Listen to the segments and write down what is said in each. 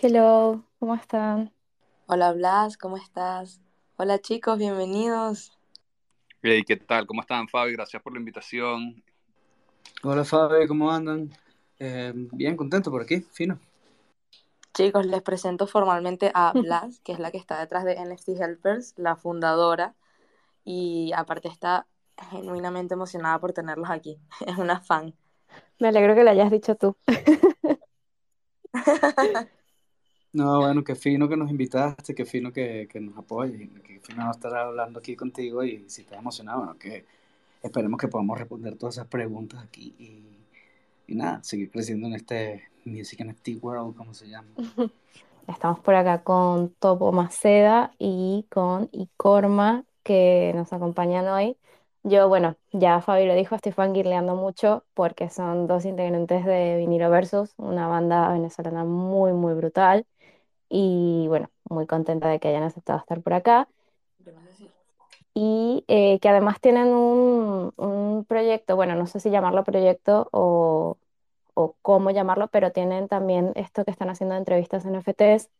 Hello, ¿cómo están? Hola Blas, ¿cómo estás? Hola chicos, bienvenidos. Hey, ¿qué tal? ¿Cómo están, Fabi? Gracias por la invitación. Hola Fabi, ¿cómo andan? Eh, bien, contento por aquí, fino. Chicos, les presento formalmente a Blas, que es la que está detrás de NFT Helpers, la fundadora, y aparte está genuinamente emocionada por tenerlos aquí. Es una fan. Me alegro que lo hayas dicho tú. No, bueno, qué fino que nos invitaste, qué fino que, que nos apoyes, qué fino estar hablando aquí contigo y si estás emocionado, bueno, que esperemos que podamos responder todas esas preguntas aquí y, y nada, seguir creciendo en este Music NFT World, como se llama. Estamos por acá con Topo Maceda y con Icorma que nos acompañan hoy. Yo, bueno, ya Fabi lo dijo, estoy fangirleando mucho porque son dos integrantes de Vinilo Versus, una banda venezolana muy, muy brutal. Y bueno, muy contenta de que hayan aceptado estar por acá. Y eh, que además tienen un, un proyecto, bueno, no sé si llamarlo proyecto o, o cómo llamarlo, pero tienen también esto que están haciendo de entrevistas en NFTs,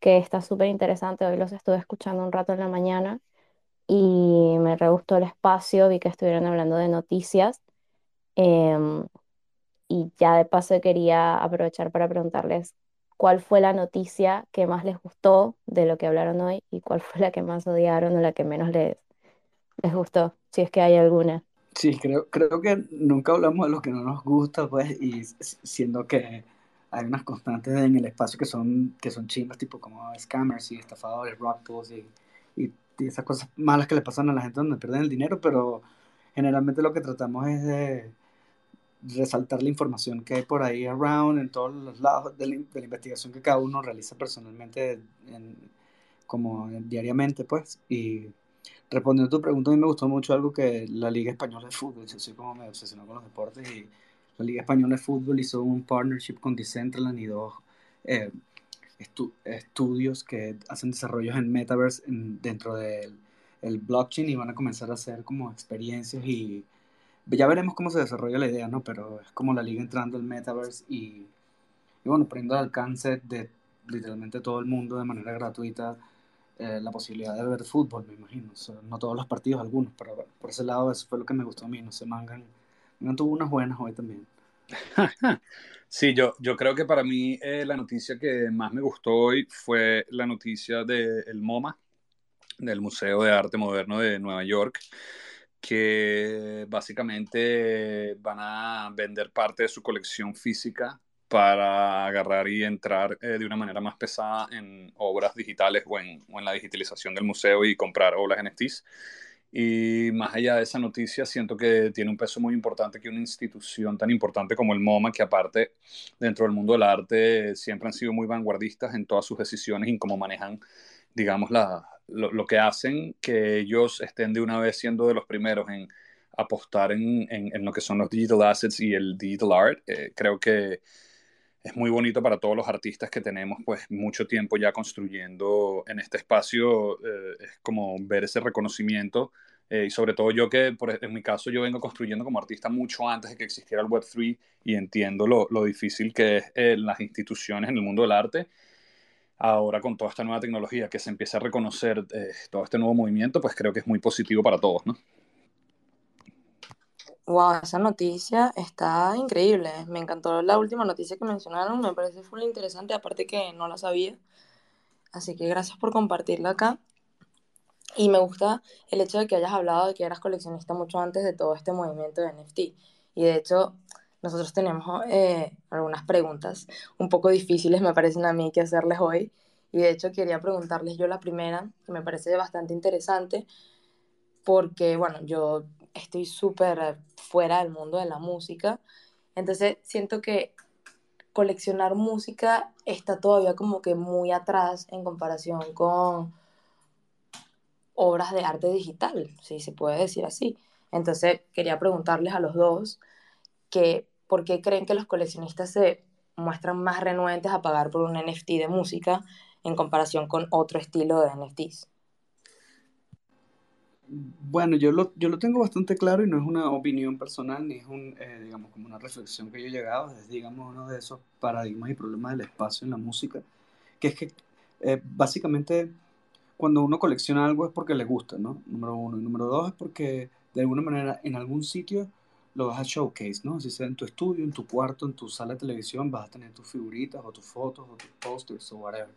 que está súper interesante. Hoy los estuve escuchando un rato en la mañana y me re gustó el espacio, vi que estuvieron hablando de noticias. em, y ya de paso quería aprovechar para preguntarles cuál fue la noticia que más les gustó de lo que hablaron hoy y cuál fue la que más odiaron o la que menos les, les gustó, si es que hay alguna. Sí, creo, creo que nunca hablamos de lo que no nos gusta, pues, y siendo que hay unas constantes en el espacio que son, que son chimbas, tipo como scammers y estafadores, rock pools y, y, y esas cosas malas que le pasan a la gente donde pierden el dinero, pero generalmente lo que tratamos es de resaltar la información que hay por ahí around, en todos los lados de la, investigación que cada uno realiza personalmente, en, como diariamente, pues, y respondiendo a tu pregunta, a mí me gustó mucho algo que la Liga Española de Fútbol, yo soy como me obsesionó con los deportes y la Liga Española de Fútbol hizo un partnership con Decentraland y dos eh, estu estudios que hacen desarrollos en Metaverse en, dentro del el blockchain y van a comenzar a hacer como experiencias y ya veremos cómo se desarrolla la idea, ¿no? Pero es como la liga entrando al Metaverse y, y bueno, poniendo al alcance de literalmente todo el mundo de manera gratuita eh, la posibilidad de ver fútbol, me imagino. No todos los partidos, algunos, pero por ese lado eso fue lo que me gustó a mí. No sé, Mangan, Mangan tuvo unas buenas hoy también. Sí, yo, yo creo que para mí eh, la noticia que más me gustó hoy fue la noticia del MoMA, del Museo de Arte Moderno de Nueva York, que básicamente van a vender parte de su colección física para agarrar y entrar eh, de una manera más pesada en obras digitales o en, o en la digitalización del museo y comprar obras NFTs. Y más allá de esa noticia, siento que tiene un peso muy importante que una institución tan importante como el MoMA, que aparte dentro del mundo del arte siempre han sido muy vanguardistas en todas sus decisiones y en cómo manejan, digamos, la, lo, lo, que hacen, que ellos estén de una vez siendo de los primeros en apostar en, en, en lo que son los digital assets y el digital art. Eh, creo que es muy bonito para todos los artistas que tenemos pues mucho tiempo ya construyendo en este espacio, eh, es como ver ese reconocimiento eh, y sobre todo yo que por, en mi caso yo vengo construyendo como artista mucho antes de que existiera el Web3 y entiendo lo, lo difícil que es eh, las instituciones en el mundo del arte. Ahora con toda esta nueva tecnología que se empieza a reconocer eh, todo este nuevo movimiento, pues creo que es muy positivo para todos, ¿no? Wow, esa noticia está increíble. Me encantó la última noticia que mencionaron, me parece full interesante, aparte que no la sabía. Así que gracias por compartirla acá. Y me gusta el hecho de que hayas hablado de que eras coleccionista mucho antes de todo este movimiento de NFT. Y de hecho, nosotros tenemos eh, algunas preguntas un poco difíciles, me parecen a mí, que hacerles hoy. Y de hecho, quería preguntarles yo la primera, que me parece bastante interesante, porque, bueno, yo estoy súper fuera del mundo de la música. Entonces siento que coleccionar música está todavía como que muy atrás en comparación con obras de arte digital, si se puede decir así. Entonces quería preguntarles a los dos que por qué creen que los coleccionistas se muestran más renuentes a pagar por un NFT de música en comparación con otro estilo de NFTs. Bueno, yo lo, yo lo tengo bastante claro y no es una opinión personal, ni es un, eh, digamos, como una reflexión que yo he llegado, es, digamos, uno de esos paradigmas y problemas del espacio en la música. que es que eh, básicamente cuando uno colecciona algo es porque le gusta, ¿no? Número uno. Y número dos es porque de alguna manera en algún sitio lo vas a showcase, ¿no? Si sea en tu estudio, en tu cuarto, en tu sala de televisión, vas a tener tus figuritas o tus fotos o tus posters o whatever.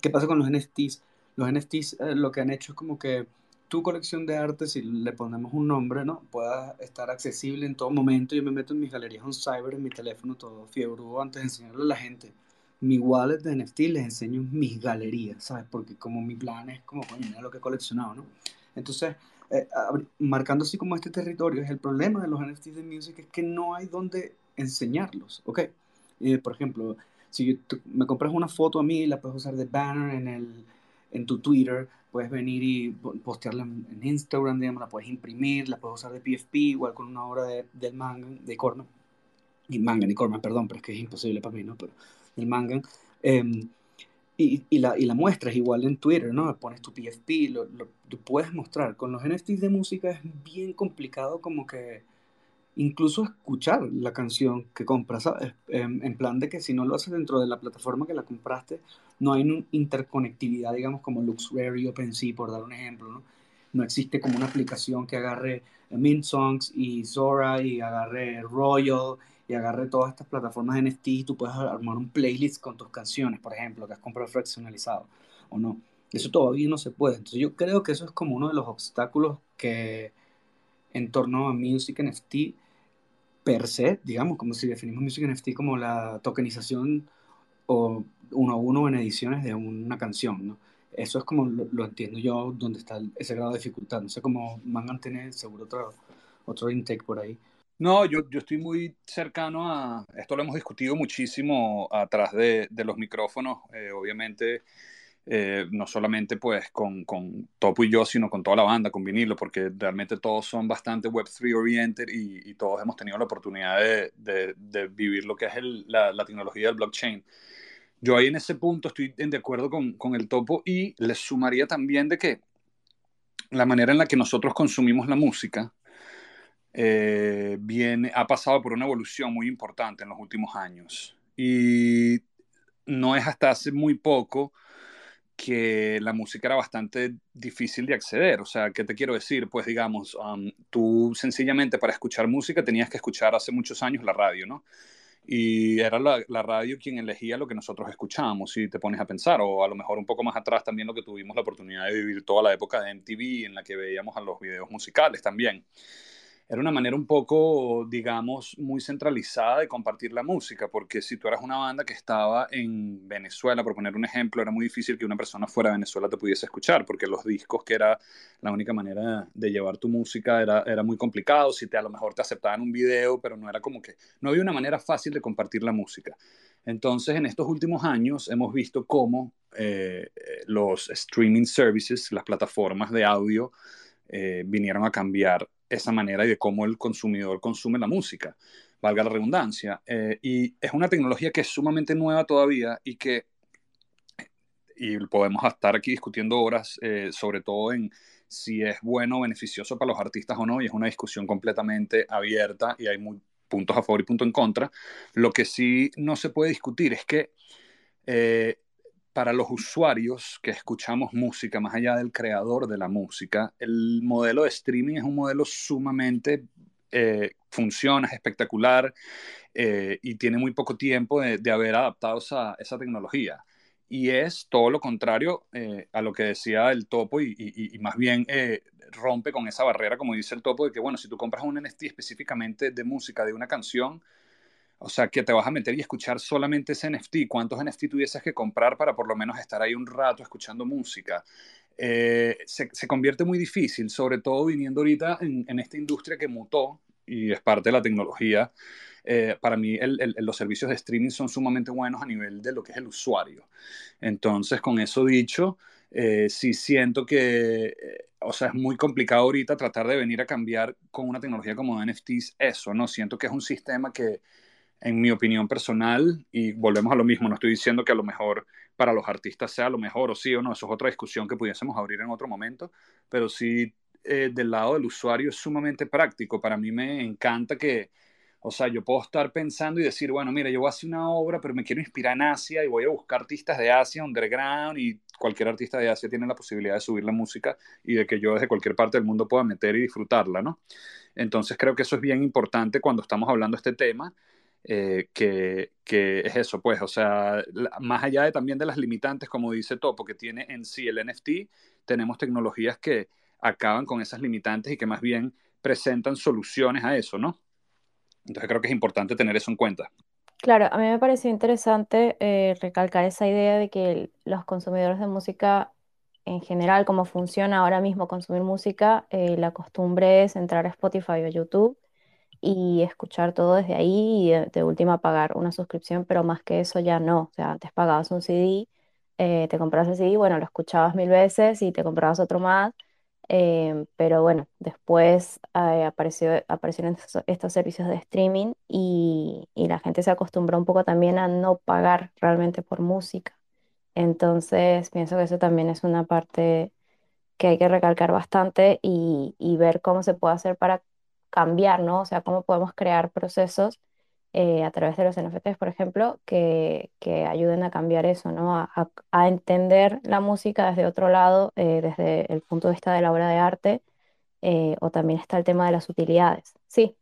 ¿Qué pasa con los NFTs? Los NFTs eh, lo que han hecho es como que tu colección de arte, si le ponemos un nombre, ¿no? Pueda estar accesible en todo momento. Yo me meto en mis galerías on cyber, en mi teléfono, todo fiebre antes de enseñarle a la gente mi wallet de NFT les enseño mis galerías, ¿sabes? Porque como mi plan es como, coño, mira lo que he coleccionado, ¿no? Entonces, eh, marcando así como este territorio, es el problema de los NFTs de music es que no hay donde enseñarlos, ¿ok? Eh, por ejemplo, si me compras una foto a mí, la puedes usar de banner en, el, en tu Twitter, puedes venir y postearla en, Instagram, digamos, la puedes imprimir, la puedes usar de PFP, igual con una obra de, del manga, de Corman, y manga, ni Corman, perdón, pero es que es imposible para mí, ¿no? Pero el manga. Em, y, y, la, y la muestras igual en Twitter, ¿no? Pones tu PFP, lo, puedes mostrar. Con los NFTs de música es bien complicado como que incluso escuchar la canción que compras, ¿sabes? En, en, plan de que si no lo haces dentro de la plataforma que la compraste, no hay interconectividad, digamos, como LuxRare y OpenSea, por dar un ejemplo, ¿no? No existe como una aplicación que agarre Mint Songs y Zora y agarre Royal y agarre todas estas plataformas NFT y tú puedes armar un playlist con tus canciones, por ejemplo, que has comprado fraccionalizado o no. Eso todavía no se puede. Entonces yo creo que eso es como uno de los obstáculos que en torno a Music NFT per se, digamos, como si definimos Music NFT como la tokenización o uno a uno en ediciones de una canción, ¿no? Eso es como lo, entiendo yo, donde está ese grado de dificultad. No sé cómo Mangan tiene seguro otro, otro intake por ahí. No, yo, yo estoy muy cercano a, esto lo hemos discutido muchísimo atrás de, de los micrófonos, eh, obviamente, eh, no solamente pues con, con, Topo y yo, sino con toda la banda, con vinilo, porque realmente todos son bastante Web3 oriented y, todos hemos tenido la oportunidad de, de, vivir lo que es la, tecnología del blockchain. Yo ahí en ese punto estoy de acuerdo con, con el Topo y les sumaría también de que la manera en la que nosotros consumimos la música, eh, viene, ha pasado por una evolución muy importante en los últimos años. Y no es hasta hace muy poco que la música era bastante difícil de acceder. O sea, ¿qué te quiero decir? Pues digamos, um, tú sencillamente para escuchar música tenías que escuchar hace muchos años la radio, ¿no? Y era la, la, radio quien elegía lo que nosotros escuchábamos, si te pones a pensar, o a lo mejor un poco más atrás también lo que tuvimos la oportunidad de vivir toda la época de MTV, en la que veíamos a los videos musicales también era una manera un poco, digamos, muy centralizada de compartir la música, porque si tú eras una banda que estaba en Venezuela, por poner un ejemplo, era muy difícil que una persona fuera de Venezuela te pudiese escuchar, porque los discos, que era la única manera de llevar tu música, era, era muy complicado, si te a lo mejor te aceptaban un video, pero no era como que, no había una manera fácil de compartir la música. Entonces, en estos últimos años hemos visto cómo eh, los streaming services, las plataformas de audio, eh, vinieron a cambiar esa manera y de cómo el consumidor consume la música, valga la redundancia. Eh, y es una tecnología que es sumamente nueva todavía y que, y podemos estar aquí discutiendo horas, eh, sobre todo en si es bueno o beneficioso para los artistas o no, y es una discusión completamente abierta y hay muy, puntos a favor y puntos en contra. Lo que sí no se puede discutir es que eh, para los usuarios que escuchamos música, más allá del creador de la música, el modelo de streaming es un modelo sumamente eh, funciona, es espectacular eh, y tiene muy poco tiempo de, haber adaptado esa, esa tecnología. Y es todo lo contrario eh, a lo que decía el topo y, y, y más bien eh, rompe con esa barrera, como dice el topo, de que, bueno, si tú compras un NFT específicamente de música de una canción, o sea, que te vas a meter y escuchar solamente ese NFT. ¿Cuántos NFT tuvieses que comprar para por lo menos estar ahí un rato escuchando música? Eh, se, se, convierte muy difícil, sobre todo viniendo ahorita en, esta industria que mutó y es parte de la tecnología. Eh, para mí los servicios de streaming son sumamente buenos a nivel de lo que es el usuario. Entonces, con eso dicho, eh, sí siento que, eh, o sea, es muy complicado ahorita tratar de venir a cambiar con una tecnología como NFTs eso, ¿no? Siento que es un sistema que en mi opinión personal, y volvemos a lo mismo, no estoy diciendo que a lo mejor para los artistas sea lo mejor o sí o no, eso es otra discusión que pudiésemos abrir en otro momento, pero sí eh, del lado del usuario es sumamente práctico. Para mí me encanta que O sea, yo puedo estar pensando y decir, bueno, mira, yo voy a hacer una obra, pero me quiero inspirar en Asia y voy a buscar artistas de Asia, underground, y cualquier artista de Asia tiene la posibilidad de subir la música y de que yo desde cualquier parte del mundo pueda meter y disfrutarla, ¿no? Entonces creo que eso es bien importante cuando estamos hablando de este tema, eh, que, que, es eso, pues, o sea, más allá de también de las limitantes, como dice Topo, que tiene en sí el NFT, tenemos tecnologías que acaban con esas limitantes y que más bien presentan soluciones a eso, ¿no? Entonces creo que es importante tener eso en cuenta. Claro, a mí me pareció interesante eh, recalcar esa idea de que los consumidores de música en general, como funciona ahora mismo consumir música, eh, la costumbre es entrar a Spotify o YouTube y escuchar todo desde ahí y de, última pagar una suscripción, pero más que eso ya no. O sea, antes pagabas un CD, eh, te comprabas el CD, bueno, lo escuchabas mil veces y te comprabas otro más Em, pero bueno, después eh, apareció, aparecieron estos, servicios de streaming y, y, la gente se acostumbró un poco también a no pagar realmente por música. Entonces, pienso que eso también es una parte que hay que recalcar bastante y, y ver cómo se puede hacer para cambiar, ¿no? O sea, cómo podemos crear procesos eh, a través de los NFTs, por ejemplo, que, que ayuden a cambiar eso, ¿no? A, a, entender la música desde otro lado, eh, desde el punto de vista de la obra de arte, eh, o también está el tema de las utilidades. Sí.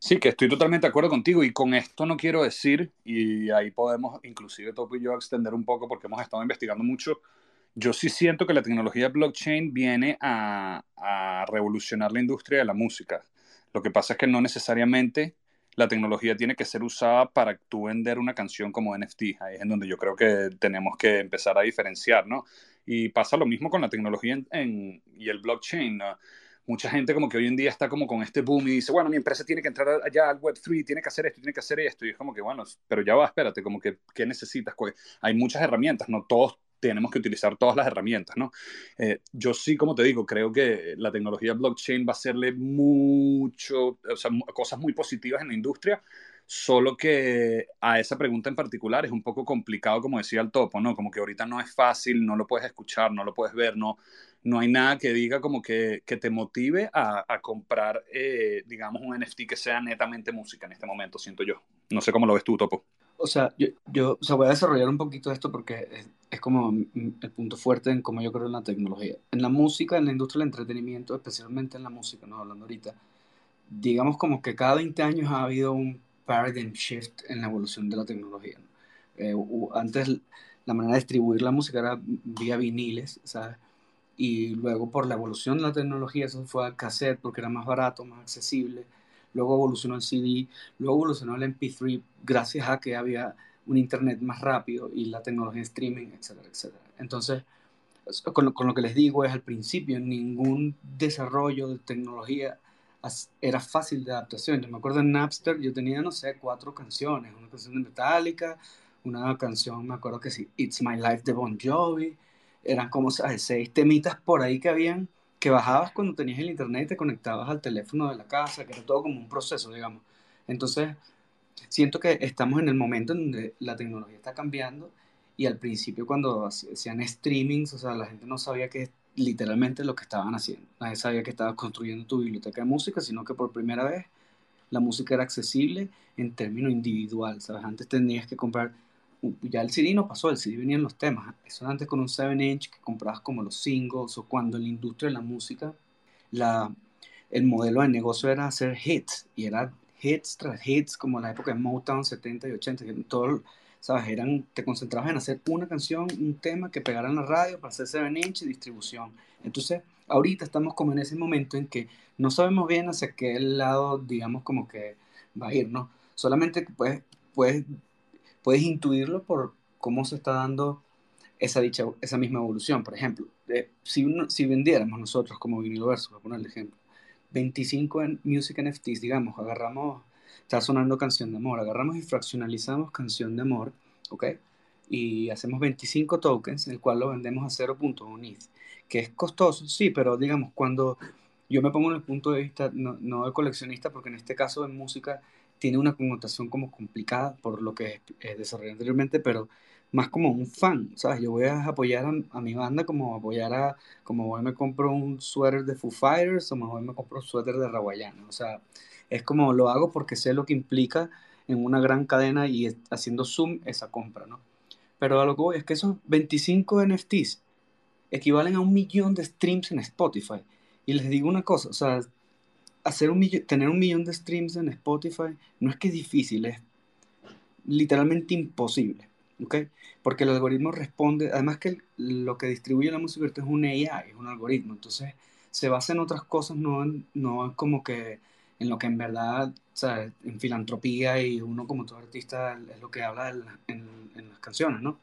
Sí, que estoy totalmente de acuerdo contigo y con esto no quiero decir, y ahí podemos inclusive Topo y yo extender un poco porque hemos estado investigando mucho, yo sí siento que la tecnología blockchain viene a, a revolucionar la industria de la música. Lo que pasa es que no necesariamente la tecnología tiene que ser usada para tú vender una canción como NFT. Ahí es en donde yo creo que tenemos que empezar a diferenciar, ¿no? Y pasa lo mismo con la tecnología en, y el blockchain. Mucha gente como que hoy en día está como con este boom y dice, bueno, mi empresa tiene que entrar allá al Web3, tiene que hacer esto, tiene que hacer esto. Y es como que, bueno, pero ya va, espérate, como que, ¿qué necesitas? Hay muchas herramientas, no todos tenemos que utilizar todas las herramientas, ¿no? Eh, yo sí, como te digo, creo que la tecnología blockchain va a hacerle mucho, o sea, cosas muy positivas en la industria, solo que a esa pregunta en particular es un poco complicado, como decía el topo, ¿no? Como que ahorita no es fácil, no lo puedes escuchar, no lo puedes ver, no, no hay nada que diga como que, que te motive a, a comprar, eh, digamos, un NFT que sea netamente música en este momento, siento yo. No sé cómo lo ves tú, Topo. O sea, yo, yo o sea, voy a desarrollar un poquito esto porque es, es, como el punto fuerte en cómo yo creo en la tecnología. En la música, en la industria del entretenimiento, especialmente en la música, no hablando ahorita, digamos como que cada 20 años ha habido un paradigm shift en la evolución de la tecnología. Eh, antes la manera de distribuir la música era vía viniles, ¿sabes? Y luego por la evolución de la tecnología eso fue a cassette porque era más barato, más accesible luego evolucionó el CD, luego evolucionó el MP3 gracias a que había un internet más rápido y la tecnología streaming, etcétera, etcétera. Entonces, con con lo que les digo es al principio ningún desarrollo de tecnología era fácil de adaptación. Yo me acuerdo en Napster, yo tenía, no sé, cuatro canciones, una canción de Metallica, una canción, me acuerdo que sí, It's My Life de Bon Jovi, eran como ¿sabes? seis temitas por ahí que habían que bajabas cuando tenías el internet y te conectabas al teléfono de la casa, que era todo como un proceso, digamos. Entonces, siento que estamos en el momento en donde la tecnología está cambiando y al principio cuando hacían streamings, o sea, la gente no sabía que literalmente lo que estaban haciendo. Nadie sabía que estabas construyendo tu biblioteca de música, sino que por primera vez la música era accesible en términos individual, ¿sabes? Antes tenías que comprar ya el CD no pasó, el CD venía en los temas. Eso antes con un 7-inch que comprabas como los singles o cuando en la industria de la música la, el modelo de negocio era hacer hits y era hits tras hits como la época de Motown 70 y 80, que todo, ¿sabes? Eran, te concentrabas en hacer una canción, un tema que pegara en la radio para hacer 7-inch y distribución. Entonces, ahorita estamos como en ese momento en que no sabemos bien hacia qué lado, digamos, como que va a ir, ¿no? Solamente puedes, puedes puedes intuirlo por cómo se está dando esa, dicha, esa misma evolución. Por ejemplo, si, si vendiéramos nosotros como Viniloverso, voy a poner el ejemplo, 25 en music NFTs, digamos, agarramos, está sonando canción de amor, agarramos y fraccionalizamos canción de amor, ¿ok? Y hacemos 25 tokens, el cual lo vendemos a 0.1 ETH, que es costoso, sí, pero digamos, cuando yo me pongo en el punto de vista, no, no de coleccionista, porque en este caso en música tiene una connotación como complicada por lo que eh, desarrollé anteriormente, pero más como un fan, ¿sabes? Yo voy a apoyar a, mi banda como apoyar a, como voy me compro un suéter de Foo Fighters o mejor me compro un suéter de Rawayana, o sea, Es como lo hago porque sé lo que implica en una gran cadena y haciendo zoom esa compra, ¿no? Pero a lo que voy es que esos 25 NFTs equivalen a un millón de streams en Spotify. Y les digo una cosa, o sea, hacer un tener un millón de streams en Spotify no es que es difícil, es literalmente imposible. Porque el algoritmo responde, además que lo que distribuye la música es un AI, es un algoritmo, entonces se basa en otras cosas, no, no como que en lo que en verdad, en filantropía y uno como todo artista es lo que habla en, en las canciones, ¿no?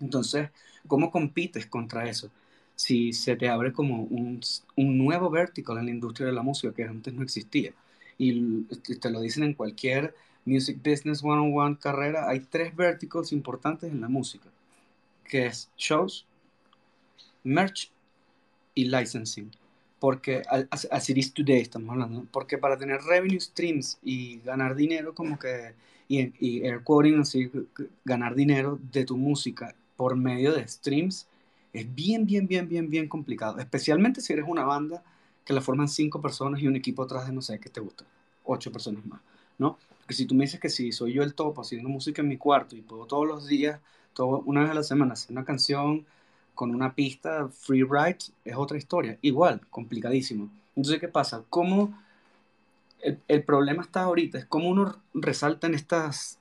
Entonces, ¿cómo compites contra eso? Si se te abre como un, un nuevo vertical en la industria de la música que antes no existía. Y te lo dicen en cualquier Music Business One-on-One carrera, hay tres verticals importantes en la música, que es shows, merch y licensing. Porque, así es today estamos hablando, porque para tener revenue streams y ganar dinero como que, y, y air quoting, así, ganar dinero de tu música por medio de streams, es bien, bien, bien, bien, bien complicado. Especialmente si eres una banda que la forman cinco personas y un equipo atrás de no sé qué te gusta, ocho personas más, ¿no? Que si tú me dices que si soy yo el top haciendo música en mi cuarto y puedo todos los días, todo, una vez a la semana, hacer una canción con una pista free write, es otra historia. Igual, complicadísimo. Entonces, ¿qué pasa? ¿Cómo el, el problema está ahorita? Es cómo uno resalta en estas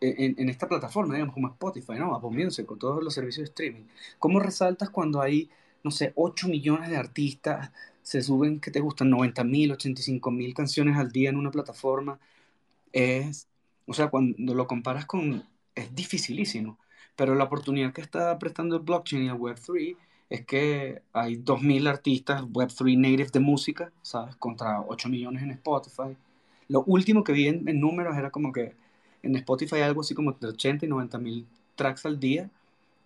en, en, esta plataforma, digamos, como Spotify, ¿no? Apple con todos los servicios de streaming. ¿Cómo resaltas cuando hay, no sé, 8 millones de artistas, se suben, que te gustan? 90 mil, 85 mil canciones al día en una plataforma es, o sea, cuando lo comparas con, es dificilísimo, pero la oportunidad que está prestando el blockchain y el Web3 es que hay 2.000 artistas Web3 native de música, ¿sabes? Contra 8 millones en Spotify. Lo último que vi en, números era como que en Spotify hay algo así como de 80 y 90 mil tracks al día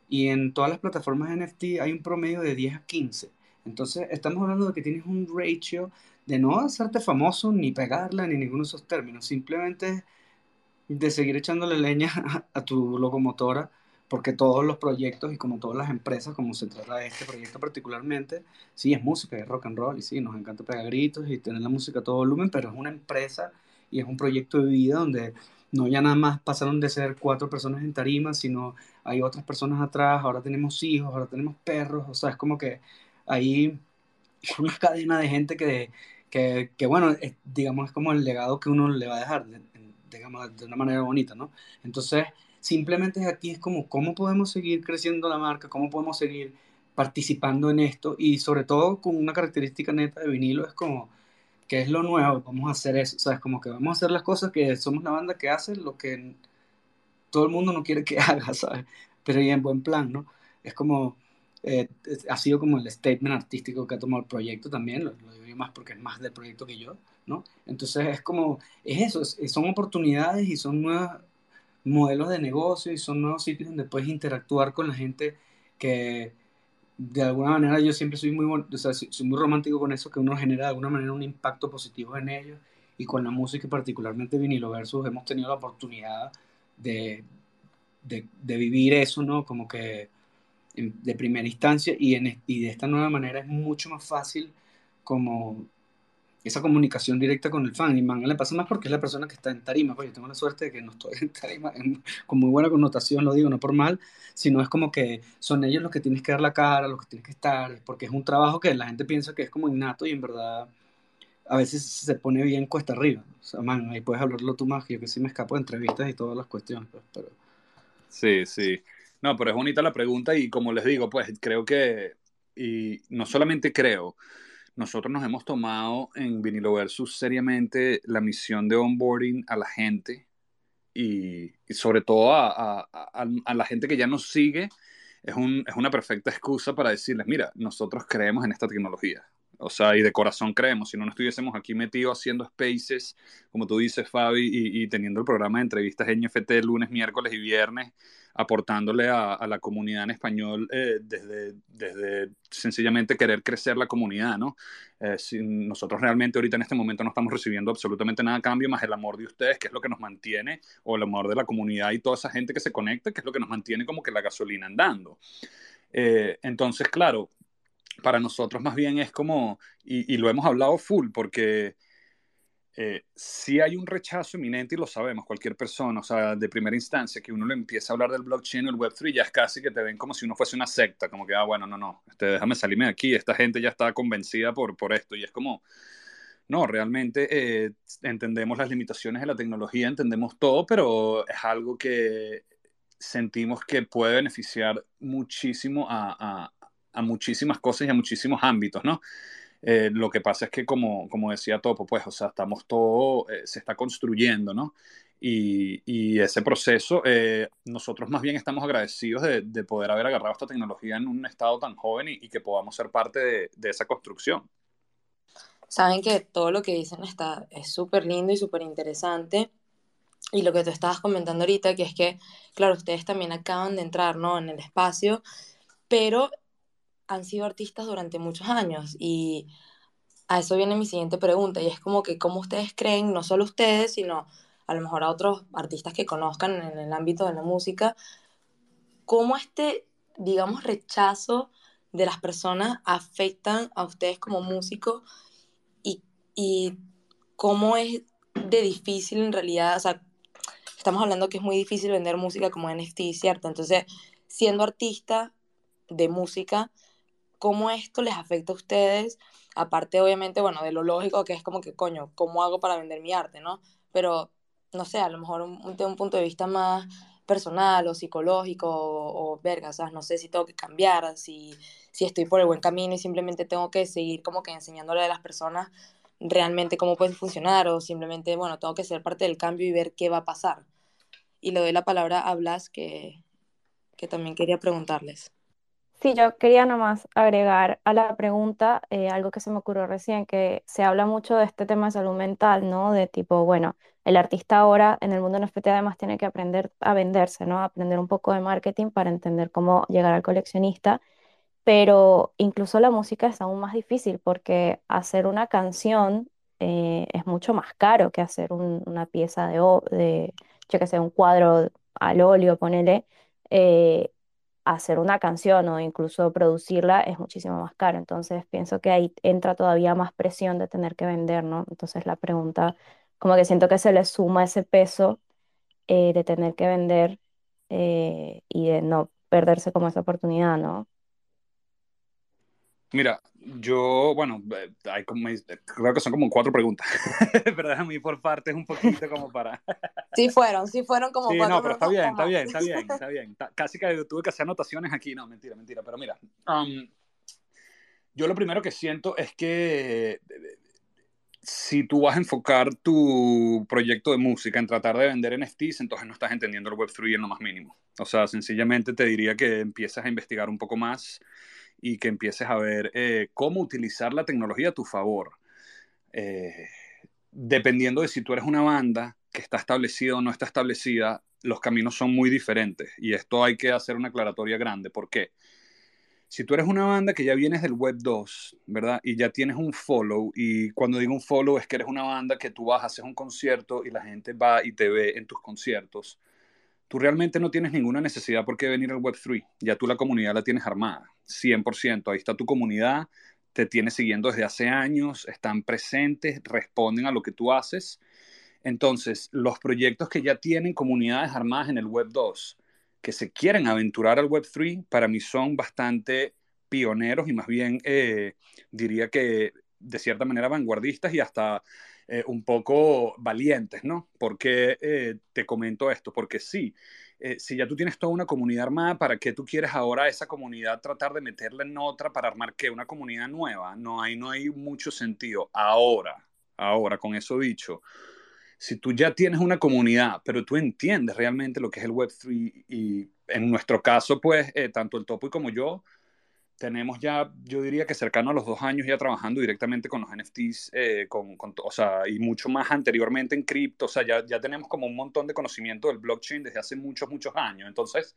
y en todas las plataformas NFT hay un promedio de 10 a 15. Entonces estamos hablando de que tienes un ratio de no hacerte famoso, ni pegarla, ni ninguno de esos términos, simplemente de seguir echándole leña a, tu locomotora, porque todos los proyectos y como todas las empresas, como se trata de este proyecto particularmente, sí es música, es rock and roll, y sí, nos encanta pegar gritos y tener la música a todo volumen, pero es una empresa y es un proyecto de vida donde no ya nada más pasaron de ser cuatro personas en tarima, sino hay otras personas atrás, ahora tenemos hijos, ahora tenemos perros, o sea, es como que ahí una cadena de gente que, que, que bueno, digamos, es como el legado que uno le va a dejar, digamos, de una manera bonita, ¿no? Entonces, simplemente aquí es como, ¿cómo podemos seguir creciendo la marca? ¿Cómo podemos seguir participando en esto? Y sobre todo con una característica neta de vinilo, es como, ¿qué es lo nuevo? Vamos a hacer eso, ¿sabes? Como que vamos a hacer las cosas que somos la banda que hace lo que todo el mundo no quiere que haga, ¿sabes? Pero ya en buen plan, ¿no? Es como eh, ha sido como el statement artístico que ha tomado el proyecto también, lo, digo más porque es más del proyecto que yo, ¿no? Entonces es como, es eso, son oportunidades y son nuevos modelos de negocio y son nuevos sitios donde puedes interactuar con la gente que de alguna manera yo siempre soy muy, o sea, soy, muy romántico con eso, que uno genera de alguna manera un impacto positivo en ellos y con la música, particularmente vinilo versus, hemos tenido la oportunidad de, de, de vivir eso, ¿no? Como que de primera instancia y, en, y de esta nueva manera es mucho más fácil como esa comunicación directa con el fan. Y Manga le pasa más porque es la persona que está en tarima. Pues yo tengo la suerte de que no estoy en tarima con muy buena connotación, lo digo, no por mal, sino es como que son ellos los que tienes que dar la cara, los que tienes que estar, porque es un trabajo que la gente piensa que es como innato y en verdad a veces se pone bien cuesta arriba. O sea, man, ahí puedes hablarlo tú más, yo que sí me escapo de entrevistas y todas las cuestiones. Pues, pero... Sí, sí. No, pero es bonita la pregunta y como les digo, pues creo que, y no solamente creo, nosotros nos hemos tomado en Vinilo Versus seriamente la misión de onboarding a la gente y, sobre todo a, a, la gente que ya nos sigue. Es, un, es una perfecta excusa para decirles, mira, nosotros creemos en esta tecnología. O sea, y de corazón creemos, si no, no estuviésemos aquí metidos haciendo spaces, como tú dices, Fabi, y, y teniendo el programa de entrevistas NFT lunes, miércoles y viernes, aportándole a, la comunidad en español eh, desde, desde sencillamente querer crecer la comunidad, ¿no? Eh, nosotros realmente ahorita en este momento no estamos recibiendo absolutamente nada a cambio más el amor de ustedes, que es lo que nos mantiene, o el amor de la comunidad y toda esa gente que se conecta, que es lo que nos mantiene como que la gasolina andando. Eh, entonces, claro, para nosotros más bien es como, y, y, lo hemos hablado full, porque eh, si hay un rechazo inminente y lo sabemos, cualquier persona, o sea, de primera instancia, que uno le empieza a hablar del blockchain o el Web3, ya es casi que te ven como si uno fuese una secta, como que, ah, bueno, no, no, este, déjame salirme de aquí, esta gente ya está convencida por, por esto, y es como, no, realmente eh, entendemos las limitaciones de la tecnología, entendemos todo, pero es algo que sentimos que puede beneficiar muchísimo a, a, a muchísimas cosas y a muchísimos ámbitos, ¿no? Eh, lo que pasa es que, como, como decía Topo, pues, o sea, estamos todo, eh, se está construyendo, ¿no? Y, y ese proceso, eh, nosotros más bien estamos agradecidos de, de, poder haber agarrado esta tecnología en un estado tan joven y, y que podamos ser parte de, de, esa construcción. Saben que todo lo que dicen está, es súper lindo y súper interesante. Y lo que tú estabas comentando ahorita, que es que, claro, ustedes también acaban de entrar, ¿no? En el espacio, pero han sido artistas durante muchos años y a eso viene mi siguiente pregunta y es como que cómo ustedes creen, no solo ustedes, sino a lo mejor a otros artistas que conozcan en el ámbito de la música, cómo este, digamos, rechazo de las personas afectan a ustedes como músicos y, y cómo es de difícil en realidad, o sea, estamos hablando que es muy difícil vender música como NFT, ¿cierto? Entonces, siendo artista de música, cómo esto les afecta a ustedes, aparte obviamente, bueno, de lo lógico que es como que, coño, ¿cómo hago para vender mi arte, no? Pero, no sé, a lo mejor un, de un punto de vista más personal o psicológico o, o verga, o sea, no sé si tengo que cambiar, si, si estoy por el buen camino y simplemente tengo que seguir como que enseñándole a las personas realmente cómo puede funcionar o simplemente, bueno, tengo que ser parte del cambio y ver qué va a pasar. Y le doy la palabra a Blas que, que también quería preguntarles. Sí, yo quería nomás agregar a la pregunta eh, algo que se me ocurrió recién, que se habla mucho de este tema de salud mental, ¿no? De tipo, bueno, el artista ahora en el mundo NFT además tiene que aprender a venderse, ¿no? Aprender un poco de marketing para entender cómo llegar al coleccionista, pero incluso la música es aún más difícil porque hacer una canción eh, es mucho más caro que hacer un, una pieza de, de, yo que sé, un cuadro al óleo, ponele. Eh, hacer una canción o incluso producirla es muchísimo más caro. Entonces pienso que ahí entra todavía más presión de tener que vender, ¿no? Entonces la pregunta, como que siento que se le suma ese peso eh, de tener que vender eh, y de no perderse como esa oportunidad, ¿no? Mira, yo, bueno, eh, hay como, creo que son como cuatro preguntas, pero déjame ir por partes un poquito como para... sí fueron, sí fueron como sí, cuatro no, pero está bien, está bien, está bien, está bien. Casi que tuve que hacer anotaciones aquí, no, mentira, mentira, pero mira, um, yo lo primero que siento es que si tú vas a enfocar tu proyecto de música en tratar de vender NFTs, entonces no estás entendiendo el Web3 en lo más mínimo. O sea, sencillamente te diría que empieces a investigar un poco más y que empieces a ver eh, cómo utilizar la tecnología a tu favor. Eh, dependiendo de si tú eres una banda que está establecida o no está establecida, los caminos son muy diferentes. Y esto hay que hacer una aclaratoria grande. ¿Por qué? Si tú eres una banda que ya vienes del Web 2, ¿verdad? Y ya tienes un follow, y cuando digo un follow es que eres una banda que tú vas a hacer un concierto y la gente va y te ve en tus conciertos, tú realmente no tienes ninguna necesidad por qué venir al Web3. Ya tú la comunidad la tienes armada. 100%. Ahí está tu comunidad, te tiene siguiendo desde hace años, están presentes, responden a lo que tú haces. Entonces, los proyectos que ya tienen comunidades armadas en el Web 2, que se quieren aventurar al Web 3, para mí son bastante pioneros y más bien eh, diría que de cierta manera vanguardistas y hasta eh, un poco valientes, ¿no? ¿Por qué eh, te comento esto? Porque sí, eh, si ya tú tienes toda una comunidad armada, ¿para qué tú quieres ahora esa comunidad tratar de meterla en otra para armar qué? Una comunidad nueva. No hay, no hay mucho sentido. Ahora, ahora, con eso dicho, si tú ya tienes una comunidad, pero tú entiendes realmente lo que es el Web3 y en nuestro caso, pues, eh, tanto el Topo y como yo, tenemos ya, yo diría que cercano a los dos años ya trabajando directamente con los NFTs, eh, con, o sea, y mucho más anteriormente en cripto, o sea, ya, ya tenemos como un montón de conocimiento del blockchain desde hace muchos, muchos años. Entonces,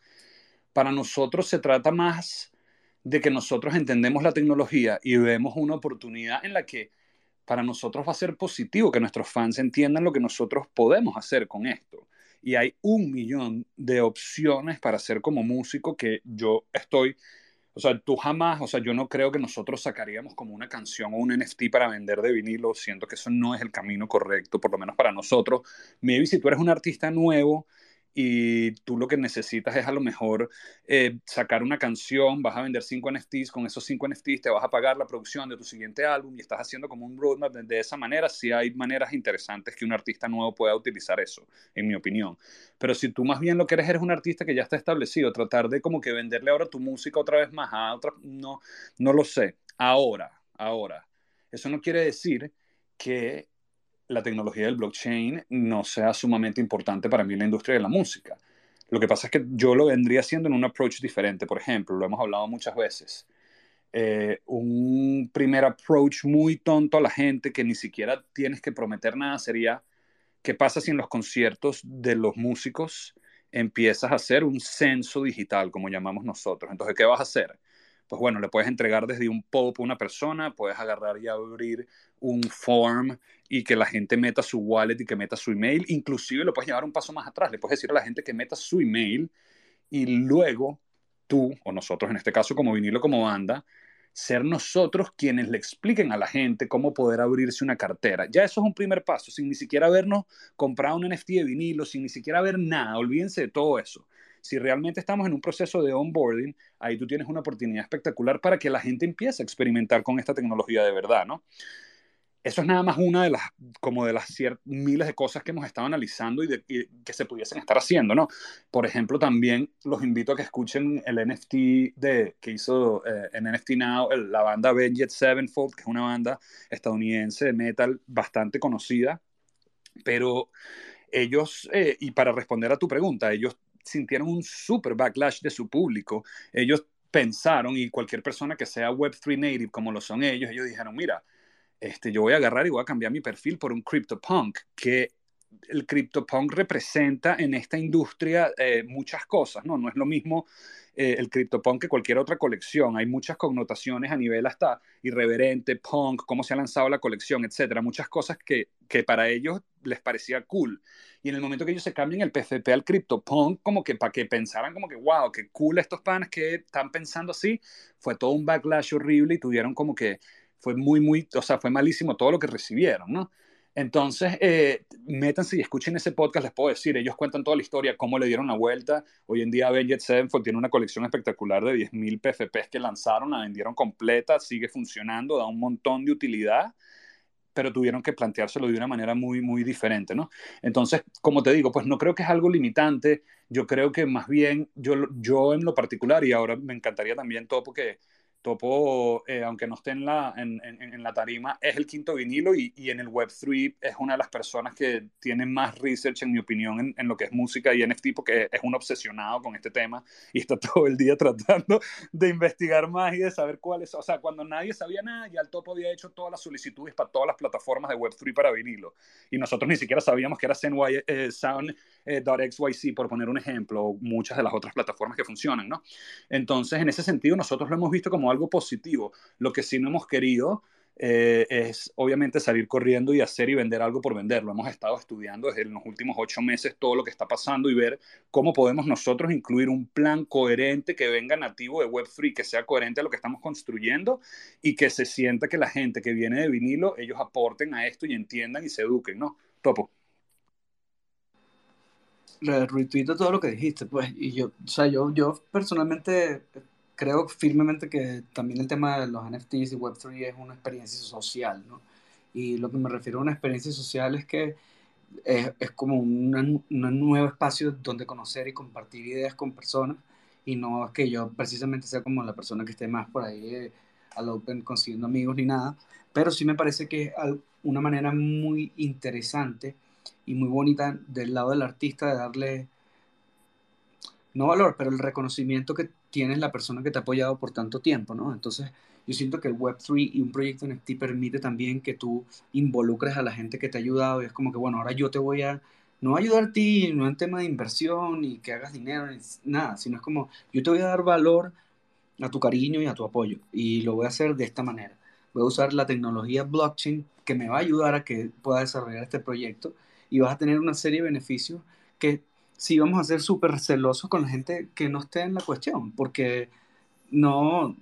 para nosotros se trata más de que nosotros entendemos la tecnología y vemos una oportunidad en la que para nosotros va a ser positivo que nuestros fans entiendan lo que nosotros podemos hacer con esto. Y hay un millón de opciones para hacer como músico que yo estoy O sea, tú jamás, o sea, yo no creo que nosotros sacaríamos como una canción o un NFT para vender de vinilo. Siento que eso no es el camino correcto, por lo menos para nosotros. Maybe si tú eres un artista nuevo y tú lo que necesitas es a lo mejor eh, sacar una canción, vas a vender cinco NFTs, con esos cinco NFTs te vas a pagar la producción de tu siguiente álbum y estás haciendo como un roadmap de, esa manera, sí hay maneras interesantes que un artista nuevo pueda utilizar eso, en mi opinión. Pero si tú más bien lo que eres eres un artista que ya está establecido, tratar de como que venderle ahora tu música otra vez más a otra, no, no lo sé. Ahora, ahora, eso no quiere decir que la tecnología del blockchain no sea sumamente importante para mí en la industria de la música. Lo que pasa es que yo lo vendría haciendo en un approach diferente. Por ejemplo, lo hemos hablado muchas veces. Eh, un primer approach muy tonto a la gente que ni siquiera tienes que prometer nada sería, ¿qué pasa si en los conciertos de los músicos empiezas a hacer un censo digital, como llamamos nosotros? Entonces, ¿qué vas a hacer? Pues bueno, le puedes entregar desde un pop a una persona, puedes agarrar y abrir un form y que la gente meta su wallet y que meta su email. Inclusive lo puedes llevar un paso más atrás. Le puedes decir a la gente que meta su email y luego tú, o nosotros en este caso como vinilo, como banda, ser nosotros quienes le expliquen a la gente cómo poder abrirse una cartera. Ya eso es un primer paso, sin ni siquiera habernos comprado un NFT de vinilo, sin ni siquiera ver nada. Olvídense de todo eso. Si realmente estamos en un proceso de onboarding, ahí tú tienes una oportunidad espectacular para que la gente empiece a experimentar con esta tecnología de verdad, ¿no? eso es nada más una de las, como de las miles de cosas que hemos estado analizando y, que se pudiesen estar haciendo, ¿no? Por ejemplo, también los invito a que escuchen el NFT de, que hizo eh, en NFT Now la banda Avenged Sevenfold, que es una banda estadounidense de metal bastante conocida, pero ellos, eh, y para responder a tu pregunta, ellos sintieron un super backlash de su público. Ellos pensaron, y cualquier persona que sea Web3 native como lo son ellos, ellos dijeron, mira, este, yo voy a agarrar y voy a cambiar mi perfil por un CryptoPunk, que el CryptoPunk representa en esta industria eh, muchas cosas, ¿no? No es lo mismo eh, el CryptoPunk que cualquier otra colección. Hay muchas connotaciones a nivel hasta irreverente, punk, cómo se ha lanzado la colección, etcétera. Muchas cosas que, que para ellos les parecía cool. Y en el momento que ellos se cambian el PFP al CryptoPunk, como que para que pensaran como que, wow, qué cool estos panes que están pensando así, fue todo un backlash horrible y tuvieron como que fue muy, muy, o sea, fue malísimo todo lo que recibieron, ¿no? Entonces, eh, métanse y escuchen ese podcast, les puedo decir, ellos cuentan toda la historia, cómo le dieron la vuelta. Hoy en día Avenged Sevenfold tiene una colección espectacular de 10.000 PFPs que lanzaron, la vendieron completa, sigue funcionando, da un montón de utilidad, pero tuvieron que planteárselo de una manera muy, muy diferente, ¿no? Entonces, como te digo, pues no creo que es algo limitante, yo creo que más bien, yo, yo en lo particular, y ahora me encantaría también todo porque Topo, eh, aunque no esté en la, en, en, la tarima, es el quinto vinilo y, y, en el Web3 es una de las personas que tiene más research, en mi opinión, en, lo que es música y NFT, porque es un obsesionado con este tema y está todo el día tratando de investigar más y de saber cuáles. O sea, cuando nadie sabía nada, ya el Topo había hecho todas las solicitudes para todas las plataformas de Web3 para vinilo. Y nosotros ni siquiera sabíamos que era eh, Sound.xyz, por poner un ejemplo, o muchas de las otras plataformas que funcionan, ¿no? Entonces, en ese sentido, nosotros lo hemos visto como algo positivo. Lo que sí no hemos querido eh, es obviamente salir corriendo y hacer y vender algo por venderlo. Hemos estado estudiando desde los últimos ocho meses todo lo que está pasando y ver cómo podemos nosotros incluir un plan coherente que venga nativo de Web3, que sea coherente a lo que estamos construyendo y que se sienta que la gente que viene de vinilo, ellos aporten a esto y entiendan y se eduquen, ¿no? Topo. Retuito todo lo que dijiste, pues, y yo, o sea, yo, yo personalmente creo firmemente que también el tema de los NFTs y Web3 es una experiencia social, ¿no? Y lo que me refiero a una experiencia social es que es, es como un nuevo espacio donde conocer y compartir ideas con personas y no es que yo precisamente sea como la persona que esté más por ahí eh, al open consiguiendo amigos ni nada, pero sí me parece que es una manera muy interesante y muy bonita del lado del artista de darle no valor, pero el reconocimiento que tienes la persona que te ha apoyado por tanto tiempo, ¿no? Entonces, yo siento que el Web3 y un proyecto NFT permite también que tú involucres a la gente que te ha ayudado y es como que, bueno, ahora yo te voy a, no ayudar a ti, no en tema de inversión y que hagas dinero, ni nada, sino es como, yo te voy a dar valor a tu cariño y a tu apoyo y lo voy a hacer de esta manera. Voy a usar la tecnología blockchain que me va a ayudar a que pueda desarrollar este proyecto y vas a tener una serie de beneficios que sí vamos a ser súper celosos con la gente que no esté en la cuestión, porque no,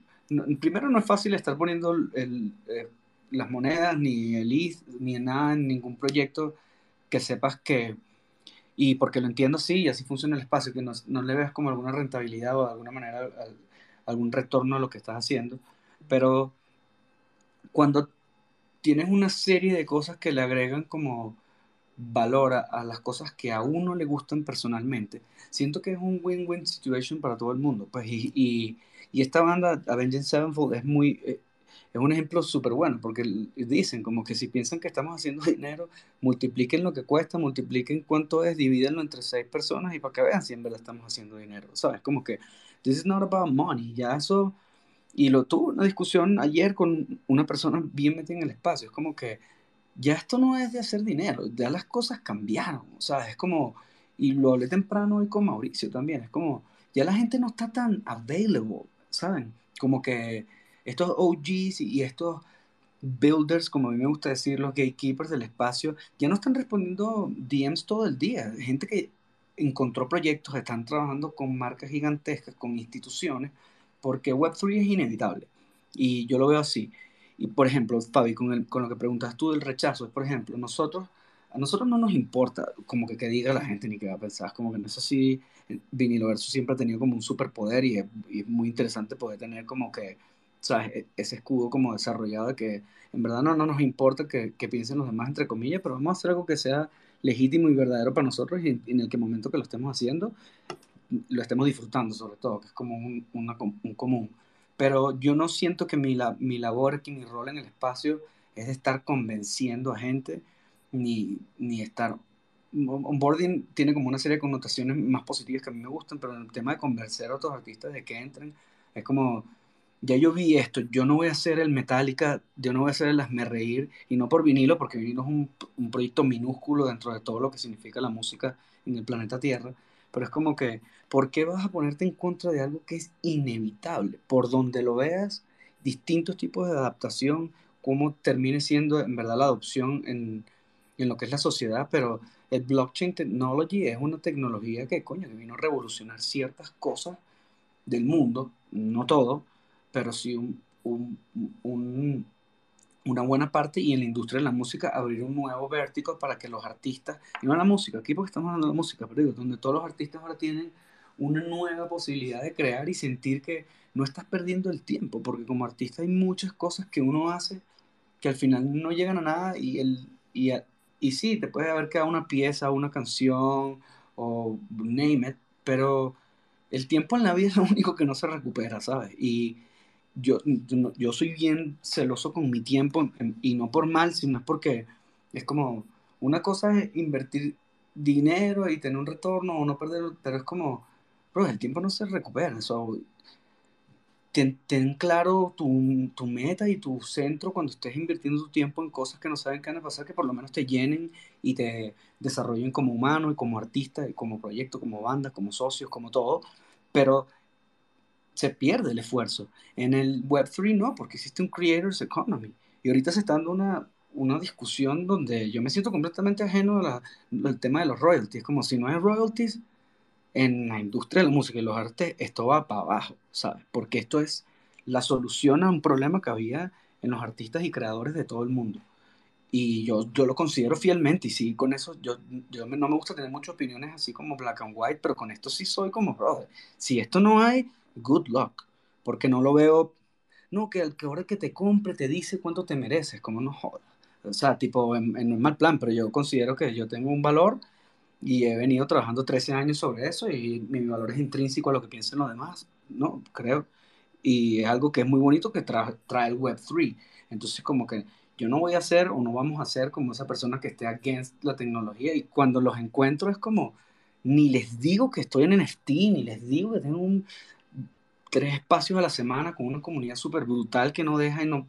primero no es fácil estar poniendo el, eh, las monedas ni el ETH ni nada en ningún proyecto que sepas que, y porque lo entiendo así y así funciona el espacio, que no, no le veas como alguna rentabilidad o de alguna manera algún retorno a lo que estás haciendo, pero cuando tienes una serie de cosas que le agregan como valor a, las cosas que a uno le gustan personalmente, siento que es un win-win situation para todo el mundo. Pues, y, esta banda, Avenged Sevenfold, es muy... Eh, es un ejemplo súper bueno, porque dicen como que si piensan que estamos haciendo dinero, multipliquen lo que cuesta, multipliquen cuánto es, divídenlo entre seis personas y para que vean si en verdad estamos haciendo dinero, ¿sabes? Como que, this is not about money, ya eso, y lo tuve una discusión ayer con una persona bien metida en el espacio, es como que ya esto no es de hacer dinero, ya las cosas cambiaron, ¿sabes? Es como, y lo hablé temprano hoy con Mauricio también, es como, ya la gente no está tan available, ¿saben? Como que estos OGs y estos builders, como a mí me gusta decir, los gatekeepers del espacio, ya no están respondiendo DMs todo el día. Gente que encontró proyectos, están trabajando con marcas gigantescas, con instituciones, porque Web3 es inevitable. Y yo lo veo así. Y por ejemplo, Fabi, con, el, con lo que preguntas tú del rechazo, es por ejemplo, nosotros, a nosotros no nos importa como que, que diga la gente ni que va a pensar, como que no es así. Vinilo Verso siempre ha tenido como un superpoder y y es muy interesante poder tener como que e, ese escudo como desarrollado de que en verdad no, no nos importa que, que, piensen los demás, entre comillas, pero vamos a hacer algo que sea legítimo y verdadero para nosotros y, en el que momento que lo estemos haciendo lo estemos disfrutando sobre todo, que es como un, un común. Pero yo no siento que mi, la, mi labor aquí, mi rol en el espacio es estar convenciendo a gente ni, ni estar... Onboarding tiene como una serie de connotaciones más positivas que a mí me gustan, pero el tema de convencer a otros artistas de que entren, es como ya yo vi esto, yo no voy a hacer el Metallica, yo no voy a hacer el Hazme Reír, y no por vinilo, porque vinilo es un, un, proyecto minúsculo dentro de todo lo que significa la música en el planeta Tierra, pero es como que, ¿por qué vas a ponerte en contra de algo que es inevitable? Por donde lo veas, distintos tipos de adaptación, cómo termine siendo en verdad la adopción en, en lo que es la sociedad, pero el blockchain technology es una tecnología que, coño, que vino a revolucionar ciertas cosas del mundo, no todo, pero sí un, un, una buena parte y en la industria de la música abrir un nuevo vértigo para que los artistas, y no la música, aquí porque estamos hablando de música, pero digo, donde todos los artistas ahora tienen una nueva posibilidad de crear y sentir que no estás perdiendo el tiempo, porque como artista hay muchas cosas que uno hace que al final no llegan a nada y, el, y, y sí, te puede haber quedado una pieza, una canción o name it, pero el tiempo en la vida es lo único que no se recupera, ¿sabes? Y yo, yo, soy bien celoso con mi tiempo y no por mal, sino porque es como, una cosa es invertir dinero y tener un retorno o no perder, pero es como, bro, el tiempo no se recupera. eso ten, ten, claro tu, tu, meta y tu centro cuando estés invirtiendo tu tiempo en cosas que no saben qué van a pasar, que por lo menos te llenen y te desarrollen como humano y como artista y como proyecto, como banda, como socios, como todo. Pero se pierde el esfuerzo. En el Web3 no, porque existe un Creators Economy. Y ahorita se está dando una, una discusión donde yo me siento completamente ajeno al tema de los royalties. Como si no hay royalties en la industria de la música y los artes, esto va para abajo, ¿sabes? Porque esto es la solución a un problema que había en los artistas y creadores de todo el mundo. Y yo, yo lo considero fielmente, y sí, con eso, yo, yo no me gusta tener muchas opiniones así como black and white, pero con esto sí soy como, brother, si esto no hay, good luck, porque no lo veo, no, que el que ahora que te compre te dice cuánto te mereces, como no jodas. O sea, tipo, en, en mal plan, pero yo considero que yo tengo un valor y he venido trabajando 13 años sobre eso y mi valor es intrínseco a lo que piensen los demás, ¿no? Creo. Y es algo que es muy bonito que trae el Web3. Entonces, como que yo no voy a ser o no vamos a ser como esa persona que esté against la tecnología y cuando los encuentro es como, ni les digo que estoy en NFT, ni les digo que tengo un, tres espacios a la semana con una comunidad súper brutal que no deja y no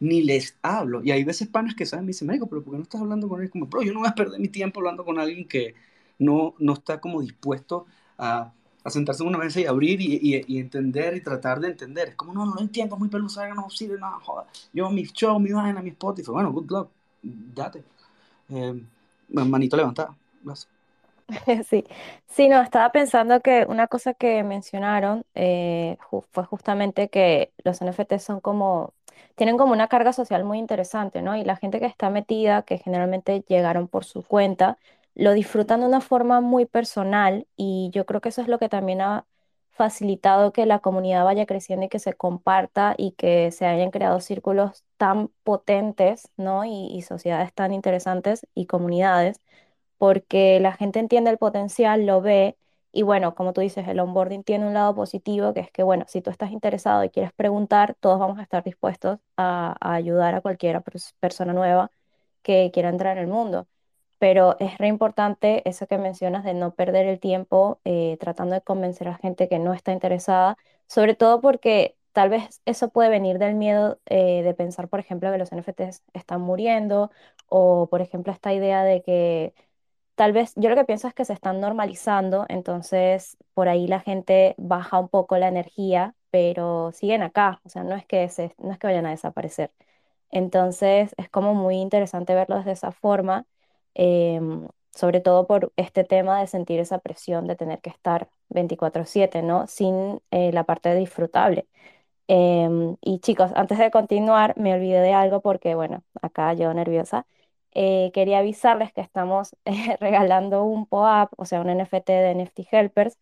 ni les hablo. Y hay veces panas que saben, me dicen, médico, pero ¿por qué no estás hablando con él? Como, bro, yo no voy a perder mi tiempo hablando con alguien que no, no está como dispuesto a, a sentarse en una mesa y abrir y, y, entender y tratar de entender. Es como, no, no lo entiendo, es muy pelusa, no sirve nada, joder. Yo, mi show, mi vaina, mi Spotify, bueno, good luck, date. Eh, manito levantada, gracias. Sí, sí, no, estaba pensando que una cosa que mencionaron eh, fue justamente que los NFT son como, tienen como una carga social muy interesante, ¿no? Y la gente que está metida, que generalmente llegaron por su cuenta, lo disfrutan de una forma muy personal y yo creo que eso es lo que también ha facilitado que la comunidad vaya creciendo y que se comparta y que se hayan creado círculos tan potentes, ¿no? Y sociedades tan interesantes y comunidades porque la gente entiende el potencial, lo ve y bueno, como tú dices, el onboarding tiene un lado positivo, que es que bueno, si tú estás interesado y quieres preguntar, todos vamos a estar dispuestos a, a ayudar a cualquier pers- persona nueva que quiera entrar en el mundo. Pero es re importante eso que mencionas de no perder el tiempo eh, tratando de convencer a gente que no está interesada, sobre todo porque tal vez eso puede venir del miedo eh, de pensar, por ejemplo, que los NFTs están muriendo o, por ejemplo, esta idea de que Tal vez, yo lo que pienso es que se están normalizando, entonces por ahí la gente baja un poco la energía, pero siguen acá, o sea, no es que se, no es que vayan a desaparecer. Entonces es como muy interesante verlo desde esa forma, em, sobre todo por este tema de sentir esa presión de tener que estar 24/7, ¿no? Sin eh, la parte disfrutable. Em, y chicos, antes de continuar, me olvidé de algo porque, bueno, acá yo nerviosa. Eh, quería avisarles que estamos eh, regalando un POAP, o sea, un NFT de NFT Helpers,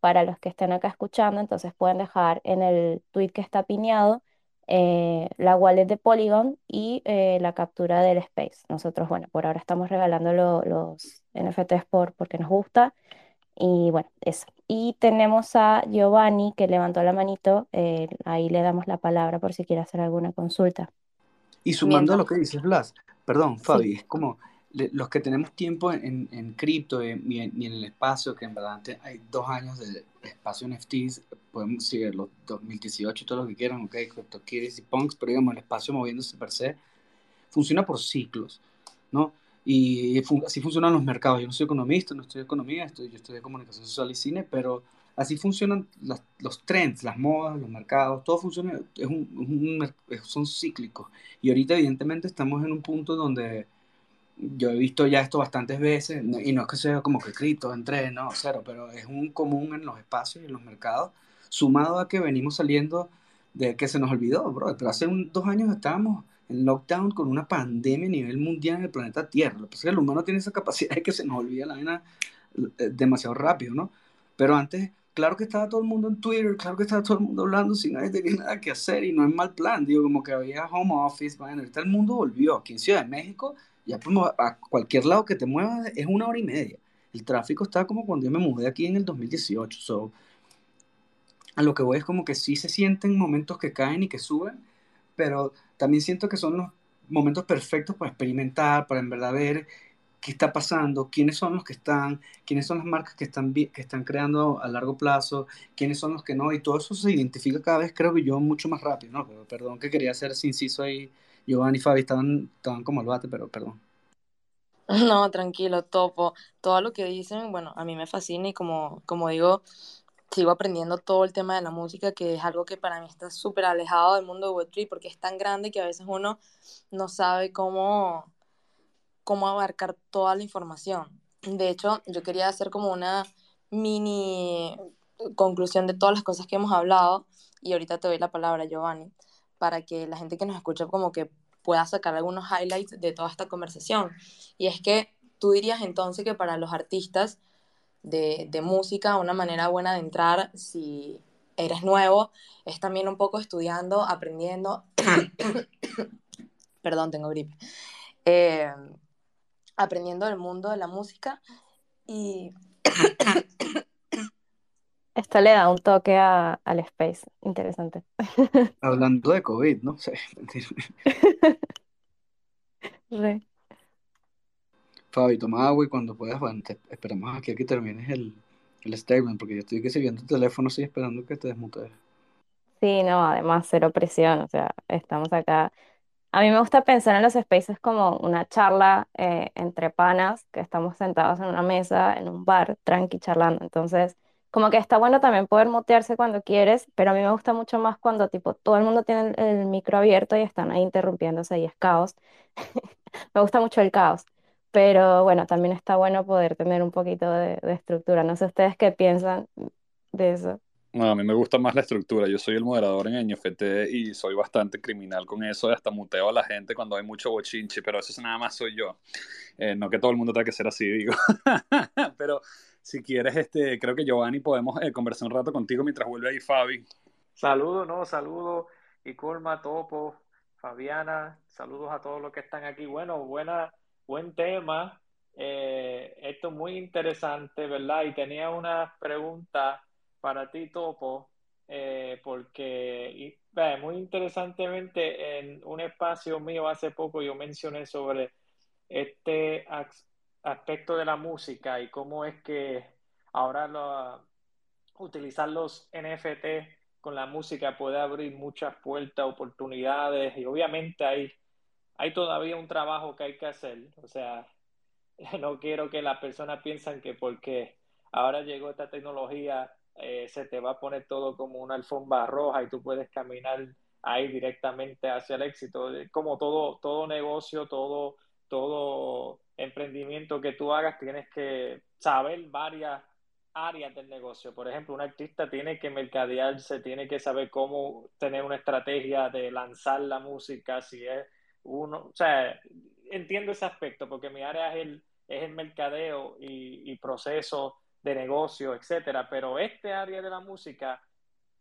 para los que estén acá escuchando. Entonces pueden dejar en el tweet que está pineado eh, la wallet de Polygon y eh, la captura del space. Nosotros, bueno, por ahora estamos regalando lo- los NFTs por, porque nos gusta. Y bueno, eso. Y tenemos a Giovanni que levantó la manito. eh, ahí le damos la palabra por si quiere hacer alguna consulta. Y sumando a lo que dices, Blas, perdón, Sí, Fabi, es como le- los que tenemos tiempo en, en cripto y en, y en- el espacio, que en verdad antes hay dos años de espacio NFTs, podemos seguir los 2018 y todo lo que quieran, ok, CryptoKitties y Punks, pero digamos, el espacio moviéndose per se, funciona por ciclos, ¿no? Y fun- así funcionan los mercados. Yo no soy economista, no estudio economía, estoy, yo estudio comunicación social y cine, pero así funcionan las- los trends, las modas, los mercados, todo funciona, es un, es un son cíclicos. Y ahorita evidentemente estamos en un punto donde yo he visto ya esto bastantes veces, y no es que sea como que cripto, entré, no, cero, pero es un común en los espacios y en los mercados, sumado a que venimos saliendo de que se nos olvidó, bro, pero hace un- dos años estábamos en lockdown con una pandemia a nivel mundial en el planeta Tierra. Lo que pasa es que el humano tiene esa capacidad de que se nos olvida la vaina eh, demasiado rápido, ¿no? Pero antes, claro que estaba todo el mundo en Twitter, claro que estaba todo el mundo hablando sin nadie tenía nada que hacer y no es mal plan, digo, como que había home office, bueno, ahorita el mundo volvió. Aquí en Ciudad de México, ya como a cualquier lado que te muevas es una hora y media. El tráfico está como cuando yo me mudé aquí en el 2018, so, a lo que voy es como que sí se sienten momentos que caen y que suben, pero también siento que son los momentos perfectos para experimentar, para en verdad ver qué está pasando, quiénes son los que están, quiénes son las marcas que están, que están creando a largo plazo, quiénes son los que no, y todo eso se identifica cada vez, creo que yo, mucho más rápido, ¿no? Pero, perdón que quería ser inciso ahí, Giovanni y Fabi estaban, estaban como al bate, pero perdón. No, tranquilo, topo. Todo lo que dicen, bueno, a mí me fascina y como, como digo, sigo aprendiendo todo el tema de la música, que es algo que para mí está súper alejado del mundo de Web3 porque es tan grande que a veces uno no sabe cómo, cómo abarcar toda la información. De hecho, yo quería hacer como una mini conclusión de todas las cosas que hemos hablado y ahorita te doy la palabra, Giovanni, para que la gente que nos escucha como que pueda sacar algunos highlights de toda esta conversación. Y es que tú dirías entonces que para los artistas de, de música, una manera buena de entrar, si eres nuevo, es también un poco estudiando, aprendiendo, perdón, tengo gripe, eh, aprendiendo del mundo de la música y esto le da un toque a- al space. Interesante. Hablando de COVID, ¿no? Sí, mentira. Re. Fabi, toma agua y cuando puedas, bueno, te esperamos aquí a que termines el, el statement, porque yo estoy que siguiendo el teléfono, así esperando que te desmutes. Sí, no, además cero presión, o sea, estamos acá. A mí me gusta pensar en los spaces como una charla eh, entre panas, que estamos sentados en una mesa, en un bar, tranqui, charlando. Entonces, como que está bueno también poder mutearse cuando quieres, pero a mí me gusta mucho más cuando tipo todo el mundo tiene el, micro abierto y están ahí interrumpiéndose y es caos. Me gusta mucho el caos, pero bueno, también está bueno poder tener un poquito de, de estructura. No sé ustedes qué piensan de eso. No, a mí me gusta más la estructura. Yo soy el moderador en NFT y soy bastante criminal con eso. Hasta muteo a la gente cuando hay mucho bochinche, pero eso nada más soy yo. Eh, no que todo el mundo tenga que ser así, digo. pero si quieres, este, creo que Giovanni podemos eh, conversar un rato contigo mientras vuelve ahí Fabi. Saludos, no, saludos. Y Colma, Topo, Fabiana, saludos a todos los que están aquí. Bueno, buena, buen tema. Eh, esto es muy interesante, ¿verdad? Y tenía una pregunta para ti, Topo, eh, porque y, muy interesantemente en un espacio mío hace poco yo mencioné sobre este aspecto de la música y cómo es que ahora lo, utilizar los NFT con la música puede abrir muchas puertas, oportunidades y obviamente hay, hay todavía un trabajo que hay que hacer. O sea, no quiero que las personas piensen que porque ahora llegó esta tecnología eh, se te va a poner todo como una alfombra roja y tú puedes caminar ahí directamente hacia el éxito. Como todo, todo negocio, todo, todo emprendimiento que tú hagas, tienes que saber varias áreas del negocio. Por ejemplo, un artista tiene que mercadearse, tiene que saber cómo tener una estrategia de lanzar la música, si es uno, o sea, entiendo ese aspecto porque mi área es el, es el mercadeo y, y proceso de negocio, etcétera. Pero este área de la música,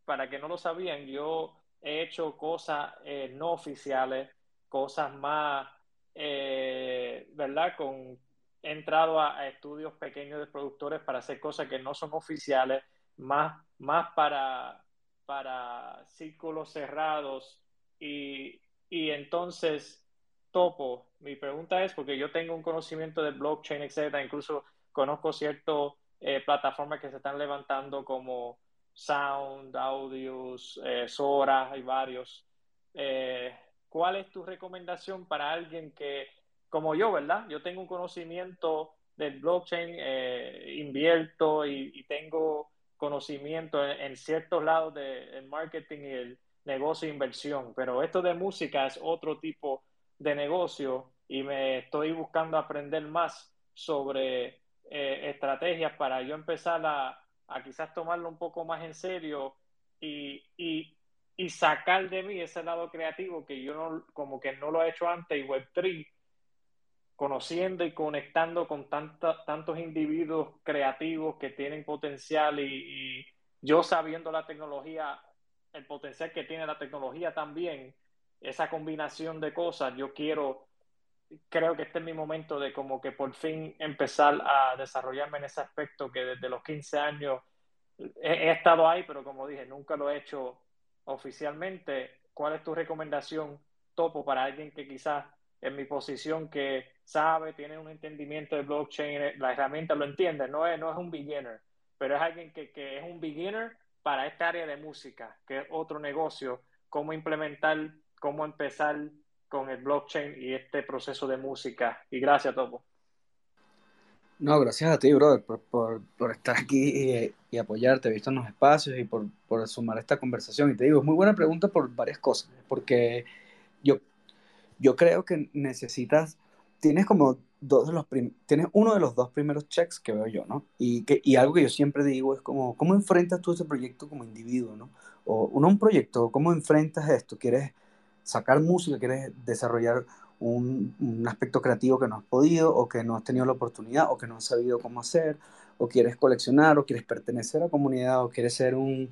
para que no lo sabían, yo he hecho cosas eh, no oficiales, cosas más, eh, ¿verdad? Con, he entrado a, estudios pequeños de productores para hacer cosas que no son oficiales, más, más para, para círculos cerrados. Y, y entonces, topo, mi pregunta es, porque yo tengo un conocimiento de blockchain, etcétera, incluso conozco cierto eh, plataformas que se están levantando como Sound, Audios, eh, Sora, hay varios. Eh, ¿Cuál es tu recomendación para alguien que, como yo, verdad? Yo tengo un conocimiento del blockchain, invierto y, tengo conocimiento en, ciertos lados del marketing y el negocio de inversión, pero esto de música es otro tipo de negocio y me estoy buscando aprender más sobre eh, estrategias para yo empezar a, a, quizás tomarlo un poco más en serio y, y, y, sacar de mí ese lado creativo que yo no, como que no lo he hecho antes y Web3, conociendo y conectando con tanta, tantos individuos creativos que tienen potencial y, y yo sabiendo la tecnología, el potencial que tiene la tecnología también, esa combinación de cosas, yo quiero creo que este es mi momento de como que por fin empezar a desarrollarme en ese aspecto que desde los 15 años he, he, estado ahí, pero como dije, nunca lo he hecho oficialmente. ¿Cuál es tu recomendación, Topo, para alguien que quizás en mi posición que sabe, tiene un entendimiento de blockchain, la herramienta lo entiende, no es, no es un beginner, pero es alguien que, que es un beginner para esta área de música, que es otro negocio, cómo implementar, cómo empezar con el blockchain y este proceso de música. Y gracias, Topo. No, gracias a ti, brother, por, por, por estar aquí y, y, apoyarte, visto en los espacios y por, por sumar esta conversación. Y te digo, es muy buena pregunta por varias cosas, porque yo, yo creo que necesitas, tienes como dos de los, prim, tienes uno de los dos primeros checks que veo yo, ¿no? Y, que, y algo que yo siempre digo es como, ¿cómo enfrentas tú ese proyecto como individuo, ¿no? O uno un proyecto, ¿cómo enfrentas esto? ¿Quieres sacar música, quieres desarrollar un, aspecto creativo que no has podido o que no has tenido la oportunidad o que no has sabido cómo hacer, o quieres coleccionar o quieres pertenecer a comunidad o quieres ser un,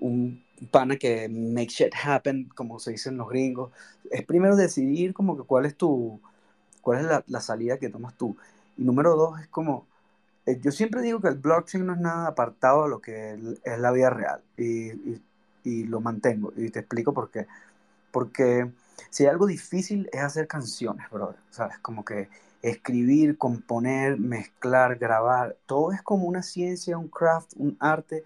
un pana que make shit happen, como se dicen los gringos. Es primero decidir como que cuál es tu, cuál es la, salida que tomas tú. Y número dos es como, eh, yo siempre digo que el blockchain no es nada apartado de lo que es la vida real y lo mantengo y te explico por qué porque si hay algo difícil es hacer canciones, brother, ¿sabes? Como que escribir, componer, mezclar, grabar, todo es como una ciencia, un craft, un arte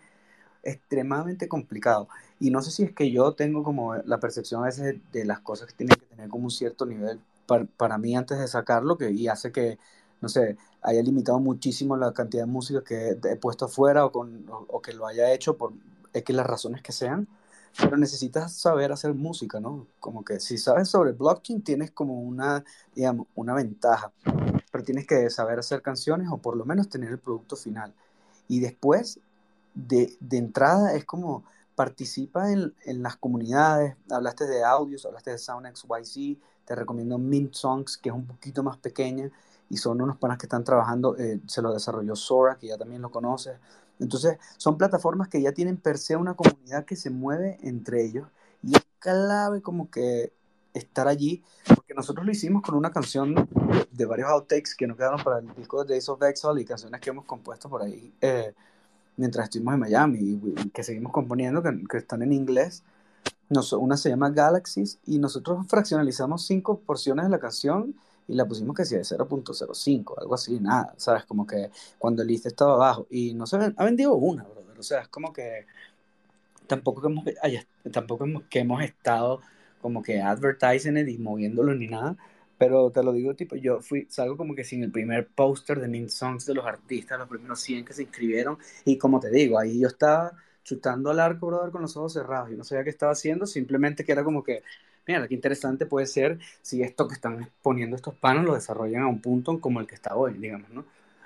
extremadamente complicado. Y no sé si es que yo tengo como la percepción a veces de las cosas que tienen que tener como un cierto nivel para, para mí antes de sacarlo que, y hace que, no sé, haya limitado muchísimo la cantidad de música que he puesto afuera o, con, o, o que lo haya hecho por X las razones que sean pero necesitas saber hacer música, ¿no? Como que si sabes sobre blockchain tienes como una, digamos, una ventaja. pero tienes que saber hacer canciones o por lo menos tener el producto final. Y después, de, de entrada, es como participa en, en, las comunidades, hablaste de audios, hablaste de SoundXYZ, te recomiendo Mint Songs, que es un poquito más pequeña, y son unos panas que están trabajando, eh, se lo desarrolló Sora, que ya también lo conoces. Entonces, son plataformas que ya tienen per se una comunidad que se mueve entre ellos, y es clave como que estar allí, porque nosotros lo hicimos con una canción de varios outtakes que nos quedaron para el disco de Days of Exile y canciones que hemos compuesto por ahí eh, mientras estuvimos en Miami y, que seguimos componiendo, que, que están en inglés. Nos, una se llama Galaxies y nosotros fraccionalizamos cinco porciones de la canción y la pusimos que sea de 0.05, algo así, nada, ¿sabes? Como que cuando el list estaba abajo y no se ha vendido una, brother. O sea, es como que tampoco hemos, tampoco hemos, que hemos estado como que advertising y moviéndolo ni nada, pero te lo digo, tipo, yo fui, salgo como que sin el primer póster de Mint Songs de los artistas, los primeros 100 que se inscribieron, y como te digo, ahí yo estaba chutando al arco, brother, con los ojos cerrados, y no sabía qué estaba haciendo, simplemente que era como que, mira, qué interesante puede ser si esto que están poniendo estos panos lo desarrollan a un punto como el que está hoy, digamos, ¿no?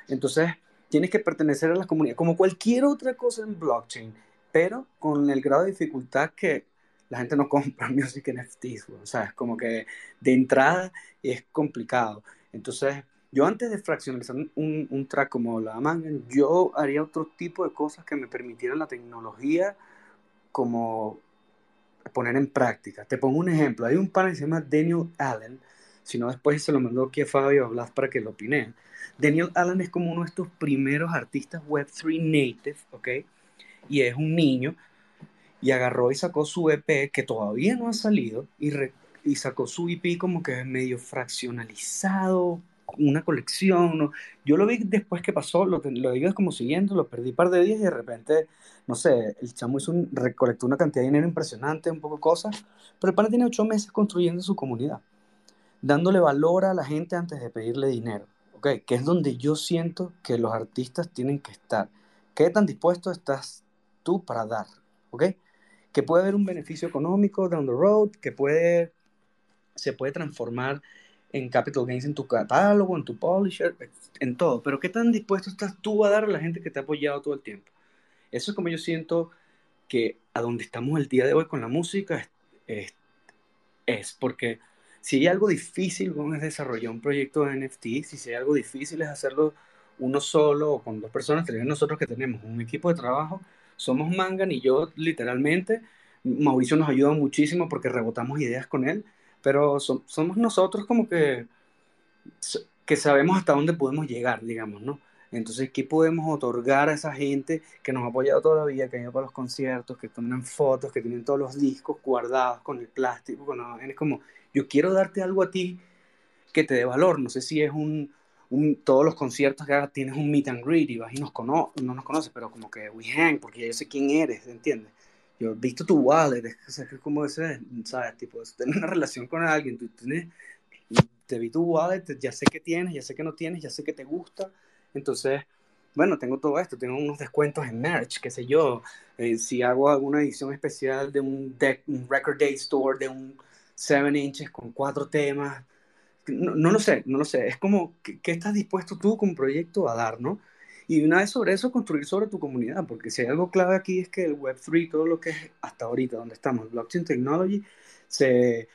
Entonces, tienes que pertenecer a la comunidad, como cualquier otra cosa en blockchain, pero con el grado de dificultad que la gente no compra music NFTs, o sea, es como que de entrada es complicado. Entonces, yo antes de fraccionalizar un, un track como la Mangan, yo haría otro tipo de cosas que me permitieran la tecnología como poner en práctica. Te pongo un ejemplo, hay un panel que se llama Daniel Allen, si no después se lo mandó aquí a Fabio Blas para que lo opine. Daniel Allen es como uno de estos primeros artistas Web3 native, ¿ok? Y es un niño y agarró y sacó su EP que todavía no ha salido y, sacó su EP como que medio fraccionalizado, una colección. ¿no? Yo lo vi después que pasó, lo, lo digo como siguiendo, lo perdí un par de días y de repente, no sé, el chamo hizo un, recolectó una cantidad de dinero impresionante, un poco cosas, pero el pana tiene ocho meses construyendo su comunidad, dándole valor a la gente antes de pedirle dinero, ¿ok? Que es donde yo siento que los artistas tienen que estar. ¿Qué tan dispuesto estás tú para dar? ¿Ok? que puede haber un beneficio económico down the road, que puede, se puede transformar en capital gains en tu catálogo, en tu publisher, en todo. Pero ¿qué tan dispuesto estás tú a dar a la gente que te ha apoyado todo el tiempo? Eso es como yo siento que a donde estamos el día de hoy con la música es, es, porque si hay algo difícil es desarrollar un proyecto de NFT, si hay algo difícil es hacerlo uno solo o con dos personas, nosotros que tenemos un equipo de trabajo somos Mangan y yo literalmente, Mauricio nos ayuda muchísimo porque rebotamos ideas con él, pero somos nosotros como que, que sabemos hasta dónde podemos llegar, digamos, ¿no? Entonces, ¿qué podemos otorgar a esa gente que nos ha apoyado todavía, que ha ido para los conciertos, que toman fotos, que tienen todos los discos guardados con el plástico? Con es como, yo quiero darte algo a ti que te dé valor. No sé si es un, todos los conciertos que hagas tienes un meet and greet y vas y nos cono no nos conoces, pero como que we hang, porque yo sé quién eres, ¿entiendes? Yo he visto tu wallet, es, es como ese, ¿sabes? Tipo, tener una relación con alguien, tú tienes, te vi tu wallet, ya sé que tienes, ya sé que no tienes, ya sé que te gusta, entonces, bueno, tengo todo esto, tengo unos descuentos en merch, qué sé yo, eh, si hago alguna edición especial de un, un Record Day Store, de un 7 inches con cuatro temas, no, lo sé, no lo sé. Es como, ¿qué, estás dispuesto tú como proyecto a dar, no? Y una vez sobre eso, construir sobre tu comunidad, porque si hay algo clave aquí es que el Web3, todo lo que es hasta ahorita, donde estamos, Blockchain Technology, se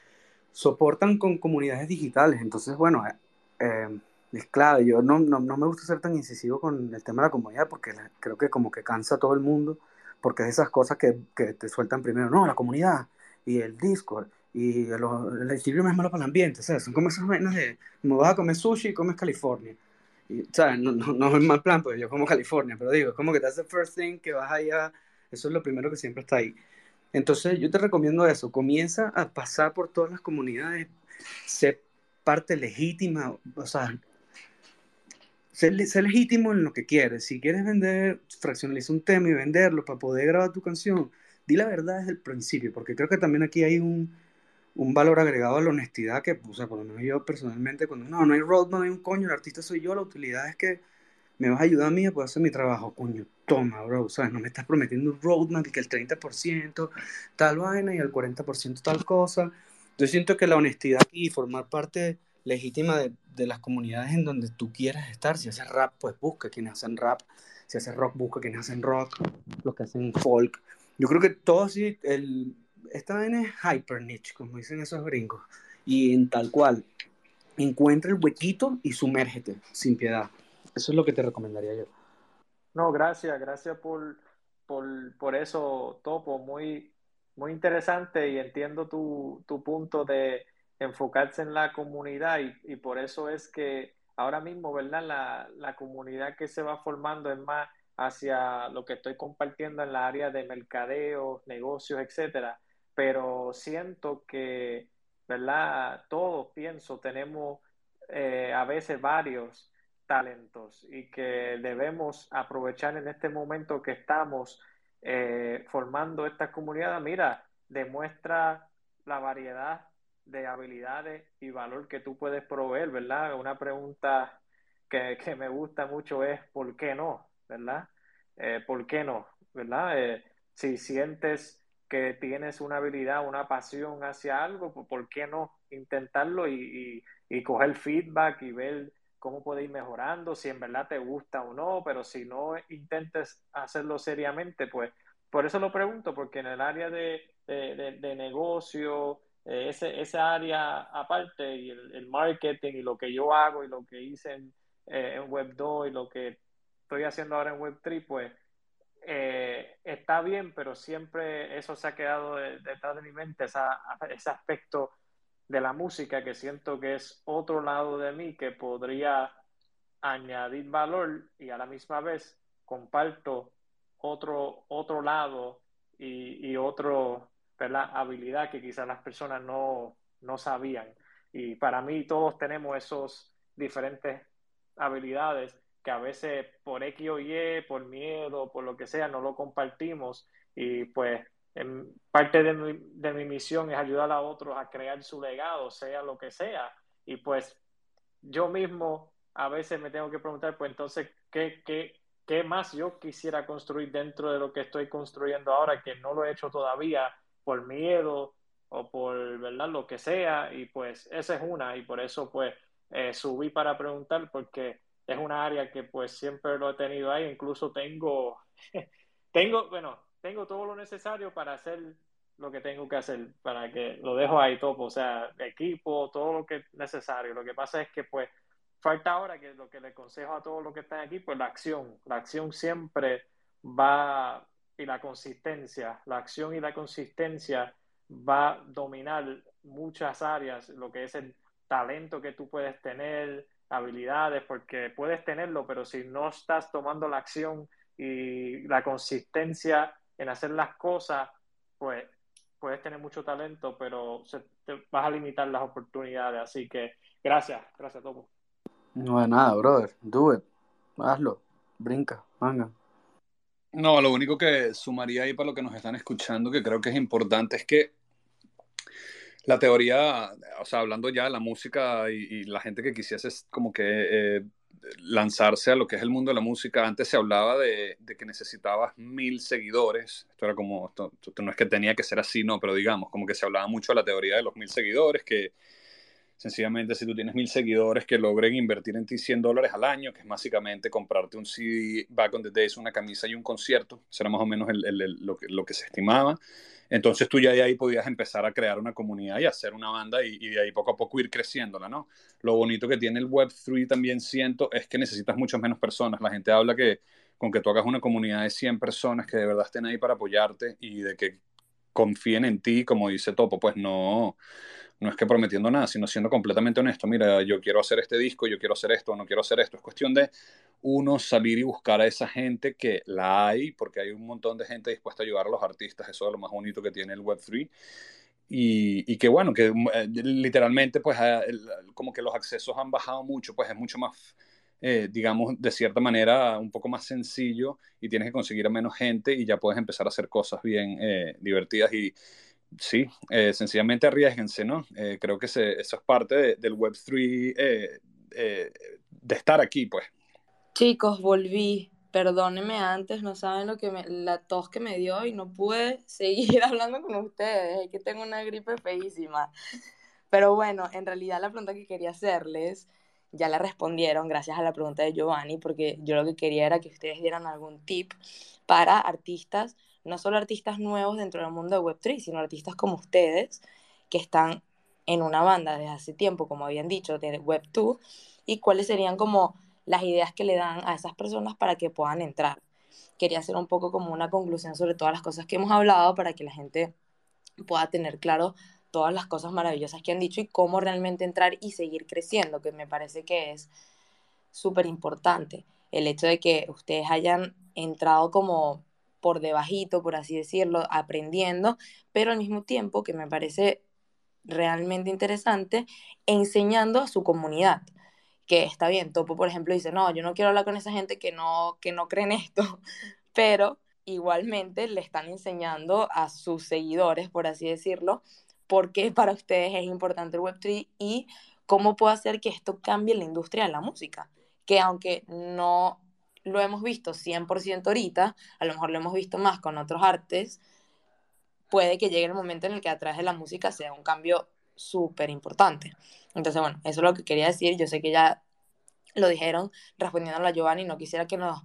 soportan con comunidades digitales. Entonces, bueno, eh, eh, es clave. Yo no, no, no, me gusta ser tan incisivo con el tema de la comunidad, porque creo que como que cansa a todo el mundo, porque es esas cosas que, que te sueltan primero, no, la comunidad y el Discord y el Ethereum es malo para el ambiente, ¿sabes? Son como esas vainas de, como vas a comer sushi y comes California. No, no, no es mal plan, porque yo como California, pero digo, es como que that's the first thing que vas allá, eso es lo primero que siempre está ahí. Entonces yo te recomiendo eso, comienza a pasar por todas las comunidades, sé parte legítima, o sea, sé, sé legítimo en lo que quieres. Si quieres vender, fraccionaliza un tema y venderlo para poder grabar tu canción, di la verdad desde el principio, porque creo que también aquí hay un, un valor agregado a la honestidad que, o sea, por lo menos yo personalmente, cuando no, no hay roadmap, no hay un coño, el artista soy yo, la utilidad es que me vas a ayudar a mí a poder hacer mi trabajo, coño, toma, bro, ¿sabes? No me estás prometiendo un roadmap y que el 30% tal vaina y el 40% tal cosa. Yo siento que la honestidad y formar parte legítima de, de, las comunidades en donde tú quieras estar. Si haces rap, pues busca quienes hacen rap. Si haces rock, busca quienes hacen rock. Los que hacen folk. Yo creo que todo así, el, esta vaina es hyper niche, como dicen esos gringos. Y en tal cual, encuentra el huequito y sumérgete, sin piedad. Eso es lo que te recomendaría yo. No, gracias, gracias por, por, por eso, Topo. Muy, muy interesante y entiendo tu, tu punto de enfocarse en la comunidad y, y, por eso es que ahora mismo, ¿verdad? La, la comunidad que se va formando es más hacia lo que estoy compartiendo en la área de mercadeo, negocios, etcétera. Pero siento que, ¿verdad? Todos, pienso, tenemos eh, a veces varios talentos y que debemos aprovechar en este momento que estamos eh, formando esta comunidad. Mira, demuestra la variedad de habilidades y valor que tú puedes proveer, ¿verdad? Una pregunta que, que me gusta mucho es ¿por qué no? ¿Verdad? Eh, ¿Por qué no? ¿Verdad? Si sientes que tienes una habilidad, una pasión hacia algo, pues ¿por qué no intentarlo y, y, y coger feedback y ver cómo puede ir mejorando, si en verdad te gusta o no, pero si no intentes hacerlo seriamente, pues por eso lo pregunto, porque en el área de, de, de negocio, eh, ese, esa área aparte y el, el, marketing y lo que yo hago y lo que hice en, eh, en Web 2 y lo que estoy haciendo ahora en Web 3, pues eh, está bien, pero siempre eso se ha quedado detrás de, mi mente, esa, ese aspecto de la música que siento que es otro lado de mí que podría añadir valor y a la misma vez comparto otro, otro lado y, y otro, ¿verdad? habilidad que quizás las personas no, no sabían. Y para mí todos tenemos esos diferentes habilidades que a veces por X o Y, por miedo, por lo que sea, no lo compartimos y pues en parte de mi, de mi misión es ayudar a otros a crear su legado, sea lo que sea. Y pues yo mismo a veces me tengo que preguntar, pues entonces, ¿qué, qué, qué más yo quisiera construir dentro de lo que estoy construyendo ahora, que no lo he hecho todavía por miedo o por, ¿verdad? Lo que sea. Y pues esa es una, y por eso pues eh, subí para preguntar, porque es una área que pues siempre lo he tenido ahí, incluso tengo, tengo, bueno, tengo todo lo necesario para hacer lo que tengo que hacer, para que lo dejo ahí todo, o sea, equipo, todo lo que es necesario. Lo que pasa es que pues falta ahora que lo que le consejo a todos los que están aquí, pues la acción. La acción siempre va, y la consistencia, la acción y la consistencia va a dominar muchas áreas, lo que es el talento que tú puedes tener, habilidades, porque puedes tenerlo, pero si no estás tomando la acción y la consistencia en hacer las cosas, pues puedes tener mucho talento, pero se, te vas a limitar las oportunidades. Así que gracias, gracias a todos. No de nada, brother. Do it. Hazlo. Brinca, manga. No, lo único que sumaría ahí para lo que nos están escuchando, que creo que es importante, es que la teoría, o sea, hablando ya de la música y, la gente que quisiese como que eh, lanzarse a lo que es el mundo de la música, antes se hablaba de, que necesitabas mil seguidores. Esto era como, esto, no es que tenía que ser así, no, pero digamos, como que se hablaba mucho de la teoría de los mil seguidores, que sencillamente si tú tienes mil seguidores que logren invertir en ti 100 dólares al año, que es básicamente comprarte un CD, Back on the Days, una camisa y un concierto, será más o menos el, el, lo, que, lo que se estimaba. Entonces tú ya de ahí podías empezar a crear una comunidad y hacer una banda y, de ahí poco a poco ir creciéndola, ¿no? Lo bonito que tiene el Web3 también siento es que necesitas muchas menos personas. La gente habla que con que tú hagas una comunidad de 100 personas que de verdad estén ahí para apoyarte y de que confíen en ti, como dice Topo, pues no, no es que prometiendo nada, sino siendo completamente honesto. Mira, yo quiero hacer este disco, yo quiero hacer esto, no quiero hacer esto. Es cuestión de uno salir y buscar a esa gente que la hay, porque hay un montón de gente dispuesta a ayudar a los artistas. Eso es lo más bonito que tiene el Web3. Y, y que bueno, que eh, literalmente pues el, como que los accesos han bajado mucho, pues es mucho más, eh, digamos, de cierta manera un poco más sencillo y tienes que conseguir a menos gente y ya puedes empezar a hacer cosas bien eh, divertidas y sí, eh, sencillamente arriesguense, ¿no? Eh, creo que eso es parte de, del Web3, eh, de estar aquí, pues. Chicos, volví. Perdónenme antes, no saben lo que me, la tos que me dio y no pude seguir hablando con ustedes. Es que tengo una gripe feísima. Pero bueno, en realidad la pregunta que quería hacerles ya la respondieron gracias a la pregunta de Giovanni, porque yo lo que quería era que ustedes dieran algún tip para artistas, no solo artistas nuevos dentro del mundo de Web3, sino artistas como ustedes, que están en una banda desde hace tiempo, como habían dicho, de Web2, y cuáles serían como las ideas que le dan a esas personas para que puedan entrar. Quería hacer un poco como una conclusión sobre todas las cosas que hemos hablado para que la gente pueda tener claro todas las cosas maravillosas que han dicho y cómo realmente entrar y seguir creciendo, que me parece que es súper importante. El hecho de que ustedes hayan entrado como por debajito, por así decirlo, aprendiendo, pero al mismo tiempo que me parece realmente interesante, enseñando a su comunidad. Que está bien, Topo, por ejemplo, dice, no, yo no quiero hablar con esa gente que no, que no cree esto, pero igualmente le están enseñando a sus seguidores, por así decirlo, por qué para ustedes es importante el Web3 y cómo puede hacer que esto cambie la industria de la música. Que aunque no lo hemos visto 100% ahorita, a lo mejor lo hemos visto más con otros artes, puede que llegue el momento en el que a través de la música sea un cambio súper importante. Entonces, bueno, eso es lo que quería decir. Yo sé que ya lo dijeron respondiendo a Giovanni, no quisiera que nos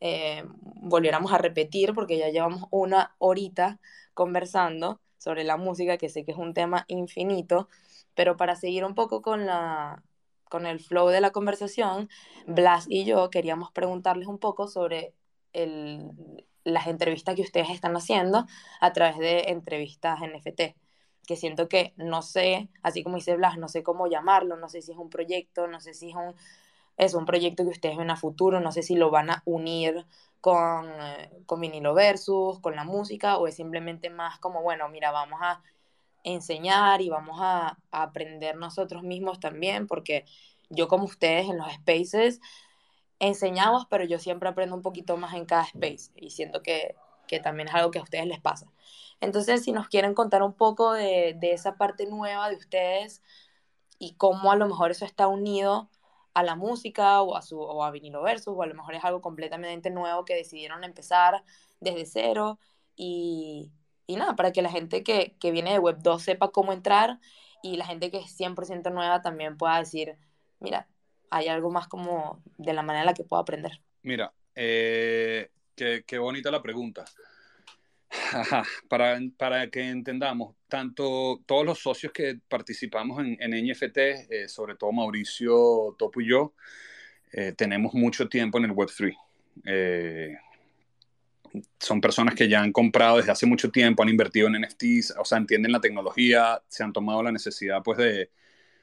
eh, volviéramos a repetir porque ya llevamos una horita conversando sobre la música, que sé que es un tema infinito, pero para seguir un poco con, la, con el flow de la conversación, Blas y yo queríamos preguntarles un poco sobre el, las entrevistas que ustedes están haciendo a través de entrevistas NFT, que siento que no sé, así como dice Blas, no sé cómo llamarlo, no sé si es un proyecto, no sé si es un, es un proyecto que ustedes ven a futuro, no sé si lo van a unir con, eh, con vinilo versus, con la música, o es simplemente más como, bueno, mira, vamos a enseñar y vamos a, a aprender nosotros mismos también, porque yo como ustedes en los spaces enseñamos, pero yo siempre aprendo un poquito más en cada space y siento que, que también es algo que a ustedes les pasa. Entonces, si nos quieren contar un poco de, de esa parte nueva de ustedes y cómo a lo mejor eso está unido a la música o a, su, o a vinilo versus, o a lo mejor es algo completamente nuevo que decidieron empezar desde cero y, y nada, para que la gente que, que, viene de Web 2 sepa cómo entrar y la gente que es 100% nueva también pueda decir, mira, hay algo más como de la manera en la que puedo aprender. Mira, eh, qué, qué bonita la pregunta. para, para, que entendamos, tanto todos los socios que participamos en, en NFT, eh, sobre todo Mauricio, Topo y yo, eh, tenemos mucho tiempo en el Web3. Son personas que ya han comprado desde hace mucho tiempo, han invertido en NFTs, o sea, entienden la tecnología, se han tomado la necesidad, pues, de,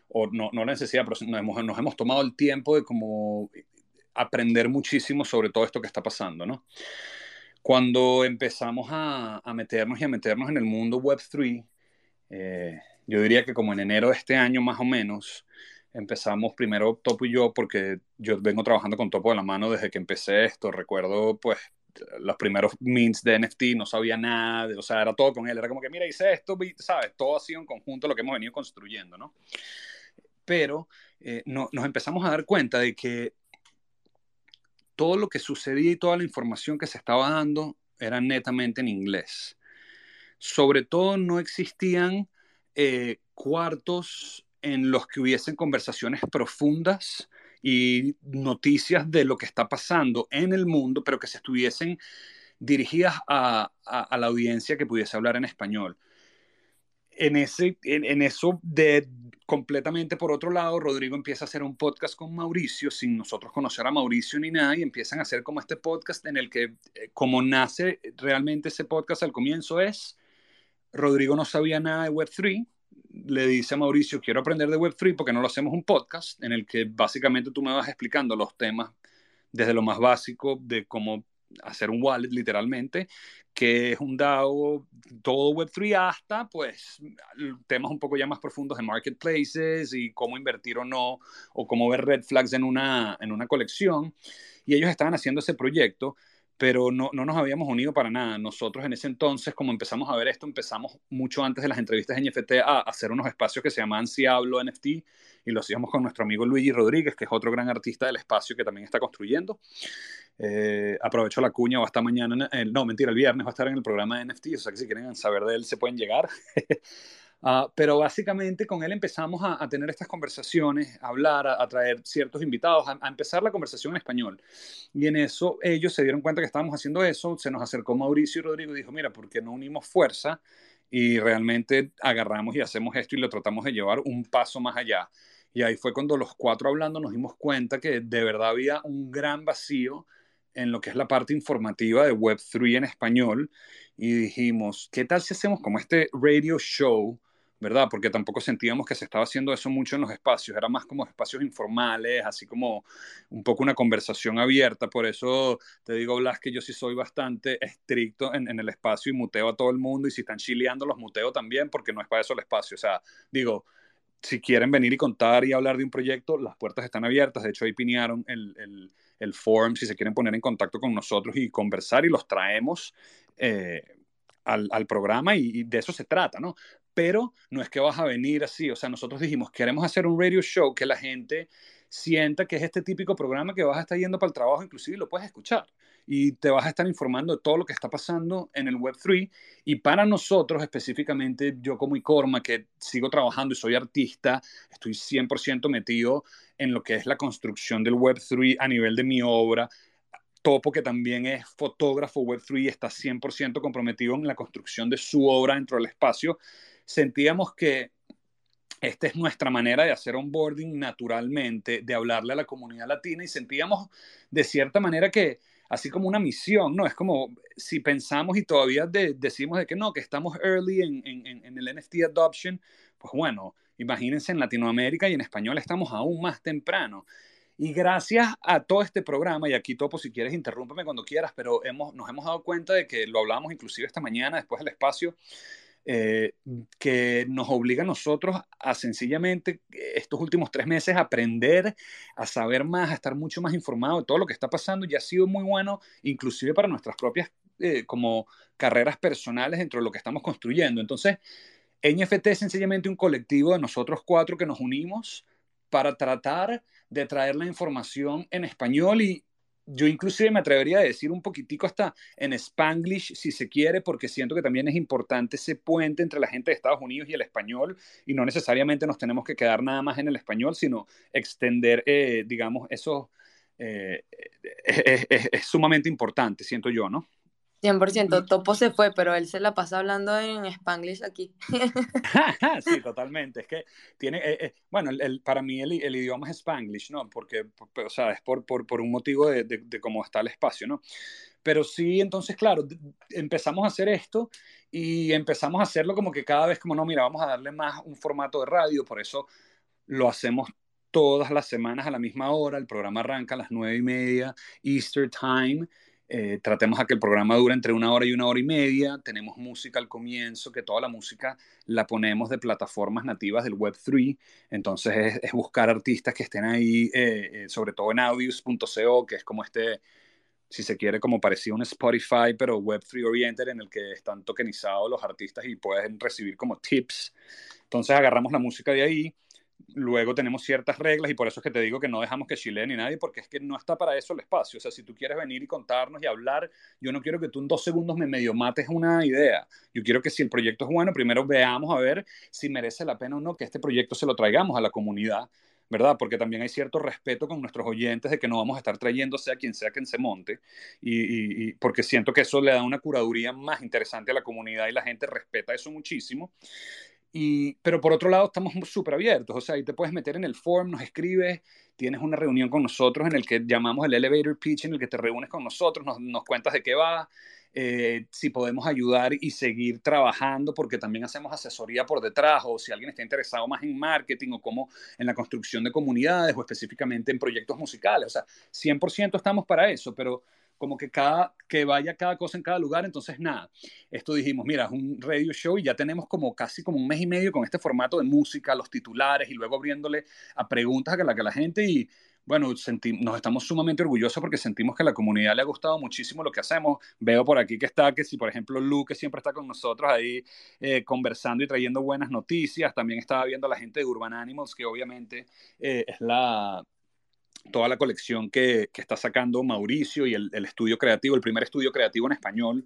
o no, no la necesidad, pero nos hemos, nos hemos tomado el tiempo de como aprender muchísimo sobre todo esto que está pasando, ¿no? Cuando empezamos a, a, meternos y a meternos en el mundo Web3, eh, yo diría que como en enero de este año más o menos, empezamos primero Topo y yo, porque yo vengo trabajando con Topo de la mano desde que empecé esto. Recuerdo, pues, los primeros mints de NFT, no sabía nada, de, o sea, era todo con él. Era como que, mira, hice esto, ¿sabes? Todo ha sido en conjunto lo que hemos venido construyendo, ¿no? Pero eh, no, nos empezamos a dar cuenta de que todo lo que sucedía y toda la información que se estaba dando era netamente en inglés. Sobre todo no existían eh, cuartos en los que hubiesen conversaciones profundas y noticias de lo que está pasando en el mundo, pero que se estuviesen dirigidas a, a, a la audiencia que pudiese hablar en español. En, ese, en, en, eso de completamente por otro lado, Rodrigo empieza a hacer un podcast con Mauricio sin nosotros conocer a Mauricio ni nada y empiezan a hacer como este podcast en el que eh, como nace realmente ese podcast al comienzo es, Rodrigo no sabía nada de Web3, le dice a Mauricio, quiero aprender de Web3 porque no lo hacemos un podcast en el que básicamente tú me vas explicando los temas desde lo más básico de cómo hacer un wallet literalmente, que es un DAO, todo Web3 hasta pues temas un poco ya más profundos de marketplaces y cómo invertir o no, o cómo ver red flags en una, en una colección. Y ellos estaban haciendo ese proyecto, pero no, no nos habíamos unido para nada. Nosotros en ese entonces, como empezamos a ver esto, empezamos mucho antes de las entrevistas en NFT a hacer unos espacios que se llamaban Si Hablo NFT y lo hacíamos con nuestro amigo Luigi Rodríguez, que es otro gran artista del espacio que también está construyendo. Eh, aprovecho la cuña, o hasta mañana, el, no, mentira, el viernes va a estar en el programa de NFT, o sea que si quieren saber de él se pueden llegar. Uh, pero básicamente con él empezamos a, a, tener estas conversaciones, a hablar, a, a traer ciertos invitados, a, a, empezar la conversación en español. Y en eso ellos se dieron cuenta que estábamos haciendo eso, se nos acercó Mauricio y Rodrigo y dijo, mira, ¿por qué no unimos fuerza y realmente agarramos y hacemos esto y lo tratamos de llevar un paso más allá? Y ahí fue cuando los cuatro hablando nos dimos cuenta que de verdad había un gran vacío en lo que es la parte informativa de Web3 en español y dijimos, ¿qué tal si hacemos como este radio show? ¿Verdad? Porque tampoco sentíamos que se estaba haciendo eso mucho en los espacios, era más como espacios informales, así como un poco una conversación abierta, por eso te digo, Blas, que yo sí soy bastante estricto en, en el espacio y muteo a todo el mundo, y si están chileando los muteo también, porque no es para eso el espacio, o sea, digo, si quieren venir y contar y hablar de un proyecto, las puertas están abiertas, de hecho ahí pinearon el, el, el forum, si se quieren poner en contacto con nosotros y conversar y los traemos. Eh, al, al, programa y, y, de eso se trata, ¿no? Pero no es que vas a venir así, o sea, nosotros dijimos, queremos hacer un radio show que la gente sienta que es este típico programa que vas a estar yendo para el trabajo, inclusive lo puedes escuchar. Y te vas a estar informando de todo lo que está pasando en el Web3 y para nosotros específicamente, yo como Icorma, que sigo trabajando y soy artista, estoy 100% metido en lo que es la construcción del Web3 a nivel de mi obra, Topo, que también es fotógrafo Web3 y está 100% comprometido en la construcción de su obra dentro del espacio sentíamos que esta es nuestra manera de hacer onboarding naturalmente, de hablarle a la comunidad latina y sentíamos de cierta manera que así como una misión, ¿no? Es como si pensamos y todavía de, decimos de que no, que estamos early en, en, en, el NFT adoption, pues bueno, imagínense en Latinoamérica y en español estamos aún más temprano. Y gracias a todo este programa, y aquí Topo, si quieres, interrúmpeme cuando quieras, pero hemos, nos hemos dado cuenta de que lo hablamos inclusive esta mañana, después del espacio, eh, que nos obliga a nosotros a sencillamente estos últimos tres meses aprender, a saber más, a estar mucho más informado de todo lo que está pasando y ha sido muy bueno, inclusive para nuestras propias eh, como carreras personales dentro de lo que estamos construyendo. Entonces, NFT es sencillamente un colectivo de nosotros cuatro que nos unimos para tratar de traer la información en español y, yo inclusive me atrevería a decir un poquitico hasta en spanglish, si se quiere, porque siento que también es importante ese puente entre la gente de Estados Unidos y el español, y no necesariamente nos tenemos que quedar nada más en el español, sino extender, eh, digamos, eso eh, es, es, sumamente importante, siento yo, ¿no? 100%, Topo se fue, pero él se la pasa hablando en spanglish aquí. sí, totalmente. Es que tiene, eh, eh, bueno, el, el, para mí el, el, idioma es spanglish, ¿no? Porque, o sea, es por, por, por un motivo de, de, de, cómo está el espacio, ¿no? Pero sí, entonces, claro, empezamos a hacer esto y empezamos a hacerlo como que cada vez como, no, mira, vamos a darle más un formato de radio, por eso lo hacemos todas las semanas a la misma hora, el programa arranca a las nueve y media, Easter Time, eh, tratemos a que el programa dure entre una hora y una hora y media. Tenemos música al comienzo, que toda la música la ponemos de plataformas nativas del Web3. Entonces es, buscar artistas que estén ahí, eh, eh, sobre todo en audios.co, que es como este, si se quiere, como parecía un Spotify, pero Web3 oriented, en el que están tokenizados los artistas y pueden recibir como tips. Entonces agarramos la música de ahí luego tenemos ciertas reglas y por eso es que te digo que no dejamos que Chile ni nadie, porque es que no está para eso el espacio. O sea, si tú quieres venir y contarnos y hablar, yo no quiero que tú en dos segundos me medio mates una idea. Yo quiero que si el proyecto es bueno, primero veamos a ver si merece la pena o no que este proyecto se lo traigamos a la comunidad, ¿verdad? Porque también hay cierto respeto con nuestros oyentes de que no vamos a estar trayendo sea quien sea quien se monte, y, porque siento que eso le da una curaduría más interesante a la comunidad y la gente respeta eso muchísimo. Y, pero por otro lado, estamos súper abiertos. O sea, ahí te puedes meter en el forum, nos escribes, tienes una reunión con nosotros en el que llamamos el elevator pitch, en el que te reúnes con nosotros, nos, nos cuentas de qué va, eh, si podemos ayudar y seguir trabajando, porque también hacemos asesoría por detrás, o si alguien está interesado más en marketing o como en la construcción de comunidades o específicamente en proyectos musicales. O sea, 100% estamos para eso, pero como que, cada, que vaya cada cosa en cada lugar. Entonces, nada, esto dijimos, mira, es un radio show y ya tenemos como casi como un mes y medio con este formato de música, los titulares y luego abriéndole a preguntas a la que la gente y bueno, senti nos estamos sumamente orgullosos porque sentimos que a la comunidad le ha gustado muchísimo lo que hacemos. Veo por aquí que está, que si por ejemplo Lu, que siempre está con nosotros ahí eh, conversando y trayendo buenas noticias, también estaba viendo a la gente de Urban Animals, que obviamente eh, es la, toda la colección que, que, está sacando Mauricio y el, el, estudio creativo, el primer estudio creativo en español.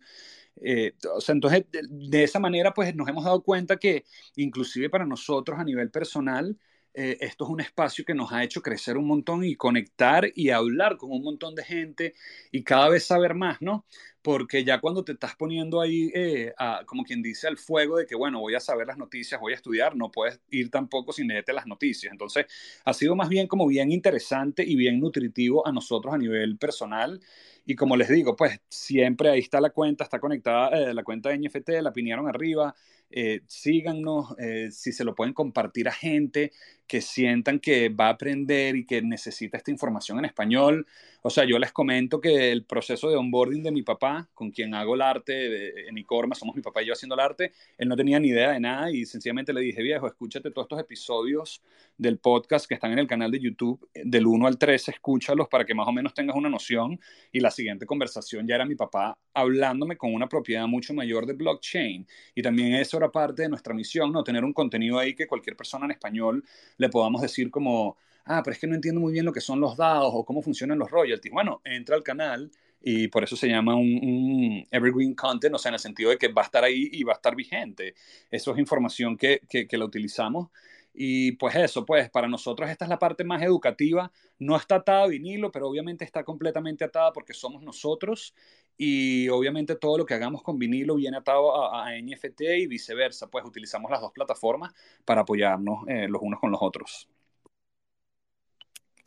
Eh, o sea, entonces, de, de, esa manera, pues nos hemos dado cuenta que inclusive para nosotros a nivel personal, eh, esto es un espacio que nos ha hecho crecer un montón y conectar y hablar con un montón de gente y cada vez saber más, ¿no? Porque ya cuando te estás poniendo ahí, eh, como quien dice, al fuego de que, bueno, voy a saber las noticias, voy a estudiar, no puedes ir tampoco sin leerte las noticias. Entonces, ha sido más bien como bien interesante y bien nutritivo a nosotros a nivel personal. Y como les digo, pues siempre ahí está la cuenta, está conectada eh, la cuenta de NFT, la pinearon arriba eh, síganos, eh, si se lo pueden compartir a gente que sientan que va a aprender y que necesita esta información en español. O sea, yo les comento que el proceso de onboarding de mi papá, con quien hago el arte en Icorma, somos mi papá y yo haciendo el arte, él no tenía ni idea de nada y sencillamente le dije, viejo, escúchate todos estos episodios del podcast que están en el canal de YouTube, del 1 al 3, escúchalos para que más o menos tengas una noción. Y la siguiente conversación ya era mi papá hablándome con una propiedad mucho mayor de blockchain. Y también eso era parte de nuestra misión, ¿no? Tener un contenido ahí que cualquier persona en español le podamos decir como, ah, pero es que no entiendo muy bien lo que son los dados o cómo funcionan los royalties. Bueno, entra al canal y por eso se llama un, evergreen content, o sea, en el sentido de que va a estar ahí y va a estar vigente. Eso es información que, que la utilizamos. Y pues eso, pues para nosotros esta es la parte más educativa. No está atada a vinilo, pero obviamente está completamente atada porque somos nosotros y obviamente todo lo que hagamos con vinilo viene atado a, NFT y viceversa, pues utilizamos las dos plataformas para apoyarnos eh, los unos con los otros.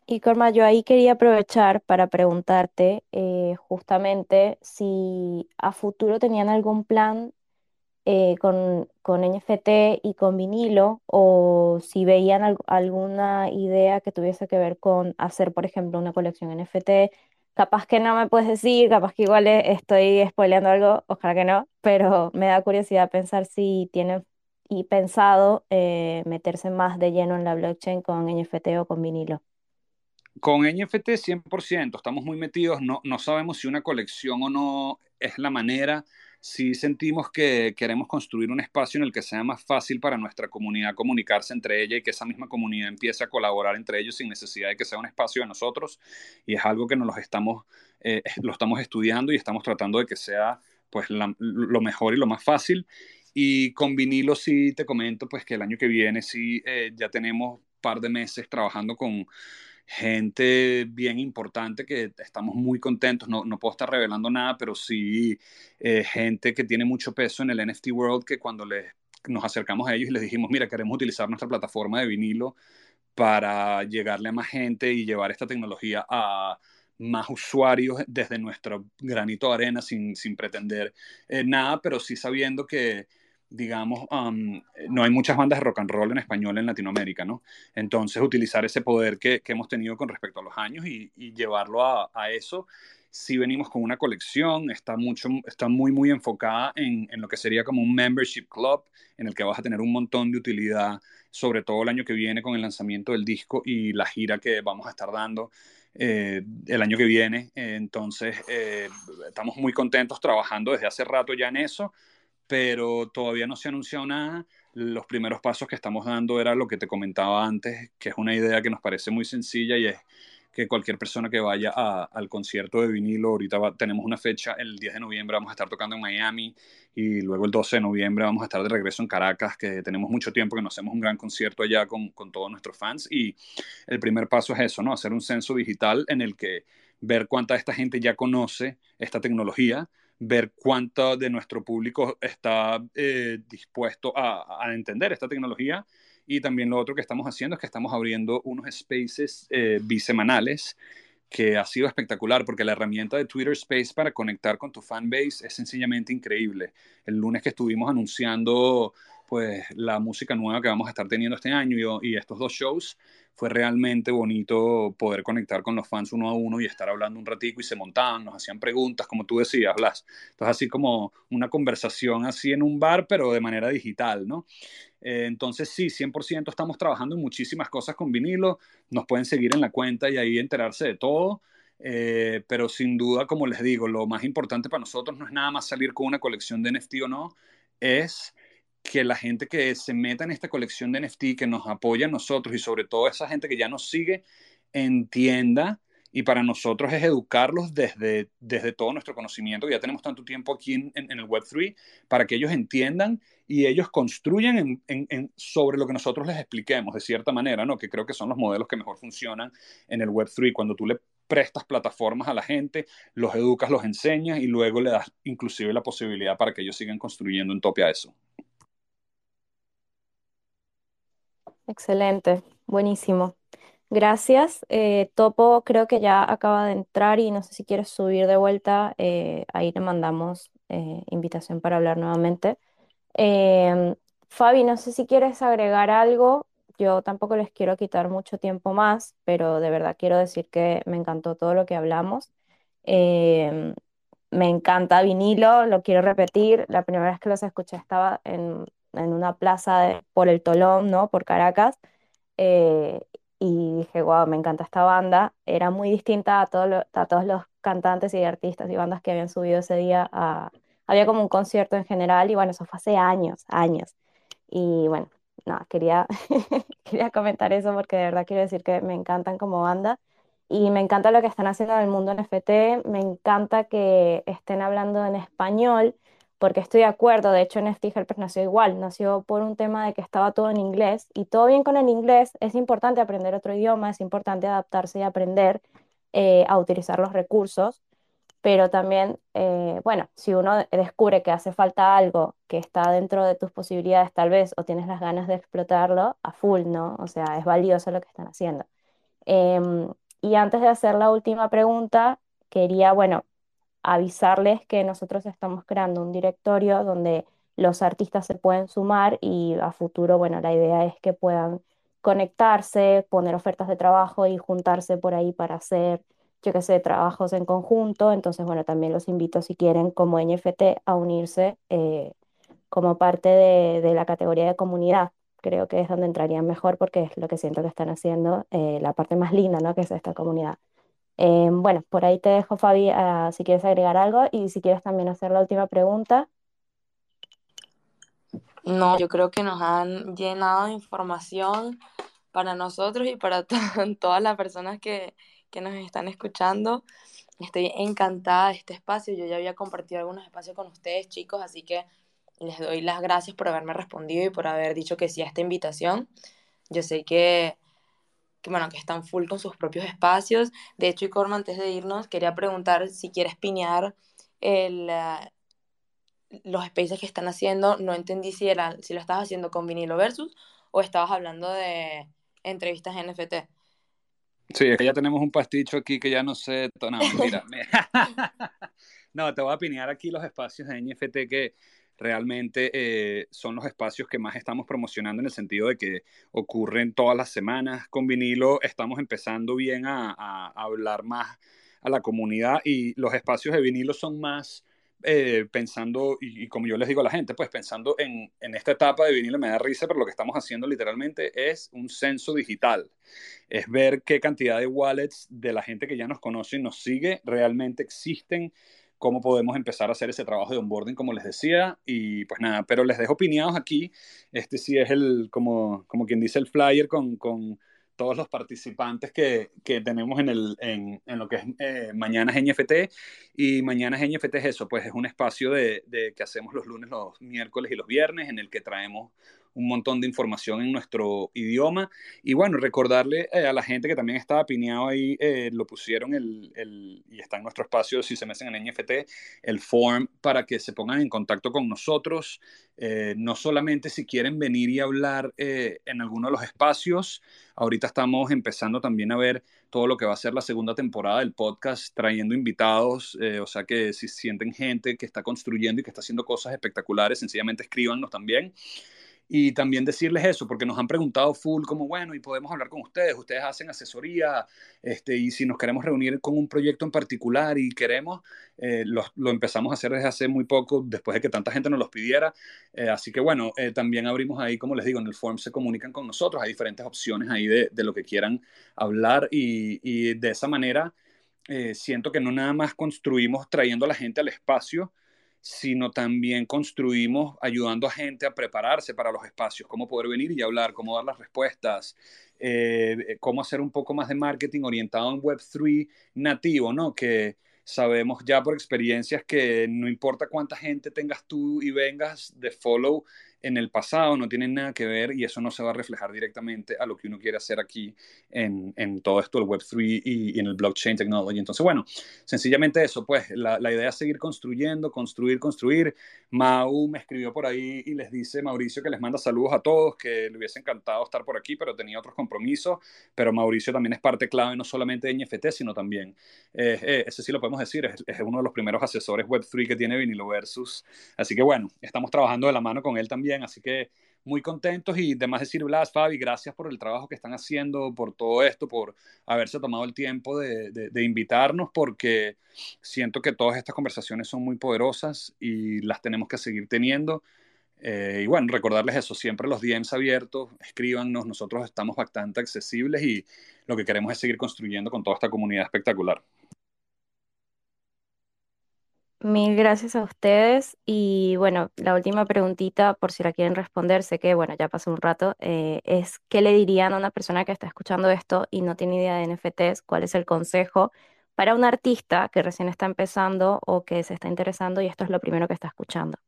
Y Corma, yo ahí quería aprovechar para preguntarte eh, justamente si a futuro tenían algún plan eh, con, con, NFT y con vinilo o si veían alguna idea que tuviese que ver con hacer, por ejemplo, una colección NFT Capaz que no me puedes decir, capaz que igual estoy spoileando algo, ojalá que no, pero me da curiosidad pensar si tienen y pensado eh, meterse más de lleno en la blockchain con NFT o con vinilo. Con NFT 100%, estamos muy metidos, no, no sabemos si una colección o no es la manera si sentimos que queremos construir un espacio en el que sea más fácil para nuestra comunidad comunicarse entre ella y que esa misma comunidad empiece a colaborar entre ellos sin necesidad de que sea un espacio de nosotros. Y es algo que nos estamos, eh, lo estamos estudiando y estamos tratando de que sea pues lo mejor y lo más fácil. Y con vinilo sí te comento pues que el año que viene sí eh, ya tenemos par de meses trabajando con gente bien importante que estamos muy contentos, no, no puedo estar revelando nada, pero sí eh, gente que tiene mucho peso en el NFT World que cuando les, nos acercamos a ellos y les dijimos, mira, queremos utilizar nuestra plataforma de vinilo para llegarle a más gente y llevar esta tecnología a más usuarios desde nuestro granito de arena sin, sin pretender eh, nada, pero sí sabiendo que digamos, no hay muchas bandas de rock and roll en español en Latinoamérica, ¿no? Entonces, utilizar ese poder que, que hemos tenido con respecto a los años y, llevarlo a, a, eso. Si venimos con una colección, está, mucho, está muy, muy enfocada en, en, lo que sería como un membership club, en el que vas a tener un montón de utilidad, sobre todo el año que viene con el lanzamiento del disco y la gira que vamos a estar dando. Eh, el año que viene. entonces, eh, estamos muy contentos trabajando desde hace rato ya en eso pero todavía no se ha anunciado nada. Los primeros pasos que estamos dando era lo que te comentaba antes, que es una idea que nos parece muy sencilla y es que cualquier persona que vaya al concierto de vinilo, ahorita tenemos una fecha, el 10 de noviembre vamos a estar tocando en Miami y luego el 12 de noviembre vamos a estar de regreso en Caracas, que tenemos mucho tiempo que no hacemos un gran concierto allá con, con todos nuestros fans y el primer paso es eso, ¿no? Hacer un censo digital en el que ver cuánta esta gente ya conoce esta tecnología, ver cuánto de nuestro público está eh, dispuesto a, entender esta tecnología. Y también lo otro que estamos haciendo es que estamos abriendo unos spaces eh, bisemanales que ha sido espectacular porque la herramienta de Twitter Space para conectar con tu fanbase es sencillamente increíble. El lunes que estuvimos anunciando pues la música nueva que vamos a estar teniendo este año y, estos dos shows, fue realmente bonito poder conectar con los fans uno a uno y estar hablando un ratico y se montaban, nos hacían preguntas, como tú decías, Blas. Entonces, así como una conversación así en un bar, pero de manera digital, ¿no? Eh, entonces, sí, 100% estamos trabajando en muchísimas cosas con vinilo. Nos pueden seguir en la cuenta y ahí enterarse de todo. Eh, pero sin duda, como les digo, lo más importante para nosotros no es nada más salir con una colección de NFT o no, es que la gente que se meta en esta colección de NFT, que nos apoya a nosotros y sobre todo esa gente que ya nos sigue, entienda y para nosotros es educarlos desde, desde todo nuestro conocimiento, que ya tenemos tanto tiempo aquí en, el Web3, para que ellos entiendan y ellos construyan sobre lo que nosotros les expliquemos, de cierta manera, ¿no? que creo que son los modelos que mejor funcionan en el Web3, cuando tú le prestas plataformas a la gente, los educas, los enseñas y luego le das inclusive la posibilidad para que ellos sigan construyendo en tope a eso. Excelente, buenísimo. Gracias. Eh, Topo creo que ya acaba de entrar y no sé si quieres subir de vuelta. Eh, ahí le mandamos eh, invitación para hablar nuevamente. Fabi, no sé si quieres agregar algo. Yo tampoco les quiero quitar mucho tiempo más, pero de verdad quiero decir que me encantó todo lo que hablamos. Me encanta vinilo, lo quiero repetir. La primera vez que los escuché estaba en, en una plaza por el Tolón, ¿no? Por Caracas y dije, wow, me encanta esta banda. Era muy distinta a, a todos los cantantes y artistas y bandas que habían subido ese día. había como un concierto en general y bueno, eso fue hace años, años. Y bueno, no, quería, quería comentar eso porque de verdad quiero decir que me encantan como banda y me encanta lo que están haciendo en el mundo NFT, me encanta que estén hablando en español porque estoy de acuerdo, de hecho NFT Helpers nació igual, nació por un tema de que estaba todo en inglés y todo bien con el inglés, es importante aprender otro idioma, es importante adaptarse y aprender eh, a utilizar los recursos, pero también, eh, bueno, si uno descubre que hace falta algo que está dentro de tus posibilidades tal vez o tienes las ganas de explotarlo, a full, ¿no? O sea, es valioso lo que están haciendo. Em, y antes de hacer la última pregunta, quería, bueno, avisarles que nosotros estamos creando un directorio donde los artistas se pueden sumar y a futuro, bueno, la idea es que puedan conectarse, poner ofertas de trabajo y juntarse por ahí para hacer, yo qué sé, trabajos en conjunto. Entonces, bueno, también los invito si quieren como NFT a unirse eh, como parte de, la categoría de comunidad. Creo que es donde entrarían mejor porque es lo que siento que están haciendo, eh, la parte más linda, ¿no? Que es esta comunidad. Eh, bueno, por ahí te dejo, Fabi, si quieres agregar algo y si quieres también hacer la última pregunta. No, yo creo que nos han llenado de información para nosotros y para todas las personas que, que nos están escuchando. Estoy encantada de este espacio. Yo ya había compartido algunos espacios con ustedes, chicos, así que les doy las gracias por haberme respondido y por haber dicho que sí a esta invitación. Yo sé que que, bueno, que están full con sus propios espacios. De hecho, Icorma, antes de irnos, quería preguntar si quieres piñar el, uh, los spaces que están haciendo. No entendí si, era, si lo estabas haciendo con vinilo versus o estabas hablando de entrevistas NFT. Sí, es que ya tenemos un pasticho aquí que ya no sé. No, mira, no, te voy a pinear aquí los espacios de NFT que realmente eh, son los espacios que más estamos promocionando en el sentido de que ocurren todas las semanas con vinilo. Estamos empezando bien a, hablar más a la comunidad y los espacios de vinilo son más eh, pensando, y, y, como yo les digo a la gente, pues pensando en, en, esta etapa de vinilo me da risa, pero lo que estamos haciendo literalmente es un censo digital. Es ver qué cantidad de wallets de la gente que ya nos conoce y nos sigue realmente existen cómo podemos empezar a hacer ese trabajo de onboarding, como les decía. Y pues nada, pero les dejo opinados aquí. Este sí es el, como, como quien dice, el flyer con, con todos los participantes que, que tenemos en, el, en, en, lo que es eh, Mañanas NFT. Y Mañanas NFT es eso, pues es un espacio de, de, que hacemos los lunes, los miércoles y los viernes, en el que traemos un montón de información en nuestro idioma. Y bueno, recordarle eh, a la gente que también estaba pineado ahí, eh, lo pusieron el, el, y está en nuestro espacio, si se meten en NFT, el form para que se pongan en contacto con nosotros, eh, no solamente si quieren venir y hablar eh, en alguno de los espacios, ahorita estamos empezando también a ver todo lo que va a ser la segunda temporada del podcast, trayendo invitados, eh, o sea que si sienten gente que está construyendo y que está haciendo cosas espectaculares, sencillamente escríbanos también. Y también decirles eso, porque nos han preguntado full como, bueno, y podemos hablar con ustedes, ustedes hacen asesoría, este, y si nos queremos reunir con un proyecto en particular y queremos, eh, lo, lo, empezamos a hacer desde hace muy poco, después de que tanta gente nos los pidiera. Eh, así que bueno, eh, también abrimos ahí, como les digo, en el form se comunican con nosotros, hay diferentes opciones ahí de, de lo que quieran hablar y, y de esa manera siento que no nada más construimos trayendo a la gente al espacio, sino también construimos ayudando a gente a prepararse para los espacios, cómo poder venir y hablar, cómo dar las respuestas, eh, cómo hacer un poco más de marketing orientado en Web3 nativo, ¿no? Que sabemos ya por experiencias que no importa cuánta gente tengas tú y vengas de follow, en el pasado no tienen nada que ver y eso no se va a reflejar directamente a lo que uno quiere hacer aquí en, en todo esto, el Web3 y, en el blockchain technology. Entonces, bueno, sencillamente eso, pues la, la, idea es seguir construyendo, construir, construir. Mau me escribió por ahí y les dice, Mauricio, que les manda saludos a todos, que le hubiese encantado estar por aquí, pero tenía otros compromisos. Pero Mauricio también es parte clave no solamente de NFT, sino también, eh, eh, ese sí lo podemos decir, es, es uno de los primeros asesores Web3 que tiene Vinilo Versus. Así que bueno, estamos trabajando de la mano con él también así que muy contentos y demás decir, Blas, Fabi, gracias por el trabajo que están haciendo, por todo esto, por haberse tomado el tiempo de, invitarnos, porque siento que todas estas conversaciones son muy poderosas y las tenemos que seguir teniendo. Eh, y bueno, recordarles eso, siempre los DMs abiertos, escríbanos, nosotros estamos bastante accesibles y lo que queremos es seguir construyendo con toda esta comunidad espectacular. Mil gracias a ustedes. Y bueno, la última preguntita, por si la quieren responder, sé que bueno, ya pasó un rato, eh, es ¿qué le dirían a una persona que está escuchando esto y no tiene idea de NFTs? ¿Cuál es el consejo para un artista que recién está empezando o que se está interesando y esto es lo primero que está escuchando?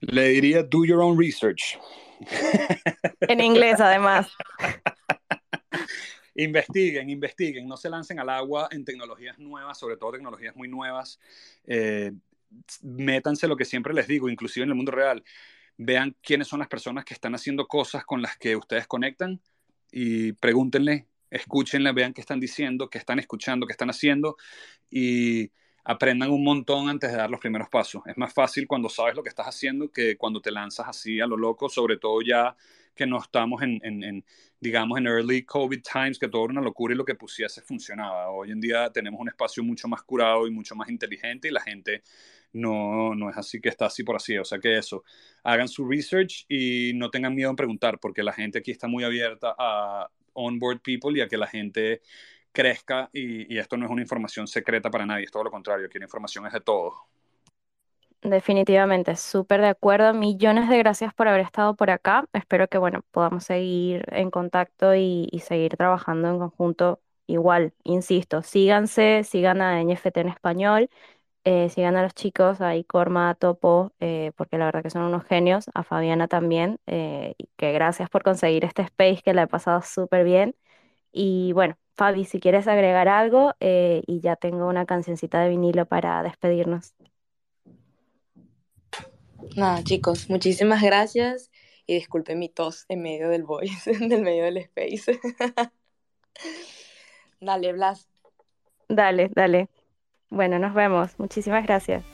Le diría, do your own research. En inglés, además. investiguen, investiguen, no se lancen al agua en tecnologías nuevas, sobre todo tecnologías muy nuevas. Eh, métanse lo que siempre les digo, inclusive en el mundo real. Vean quiénes son las personas que están haciendo cosas con las que ustedes conectan y pregúntenle, escúchenle, vean qué están diciendo, qué están escuchando, qué están haciendo y aprendan un montón antes de dar los primeros pasos. Es más fácil cuando sabes lo que estás haciendo que cuando te lanzas así a lo loco, sobre todo ya que no estamos en, en, en, digamos, en early COVID times, que todo era una locura y lo que pusiese funcionaba. Hoy en día tenemos un espacio mucho más curado y mucho más inteligente y la gente no, no es así que está así por así. O sea que eso, hagan su research y no tengan miedo en preguntar, porque la gente aquí está muy abierta a onboard people y a que la gente crezca y, y esto no es una información secreta para nadie, es todo lo contrario, aquí la información es de todos. Definitivamente, súper de acuerdo. Millones de gracias por haber estado por acá. Espero que, bueno, podamos seguir en contacto y, seguir trabajando en conjunto. Igual, insisto, síganse, sigan a NFT en español, eh, sigan a los chicos, a Icorma, a Topo, eh, porque la verdad que son unos genios, a Fabiana también, eh, y que gracias por conseguir este space que la he pasado súper bien. Y bueno, Fabi, si quieres agregar algo, y ya tengo una cancioncita de vinilo para despedirnos. Nada, chicos, muchísimas gracias y disculpen mi tos en medio del voice, en medio del space. dale, Blas. Dale, dale. Bueno, nos vemos. Muchísimas gracias.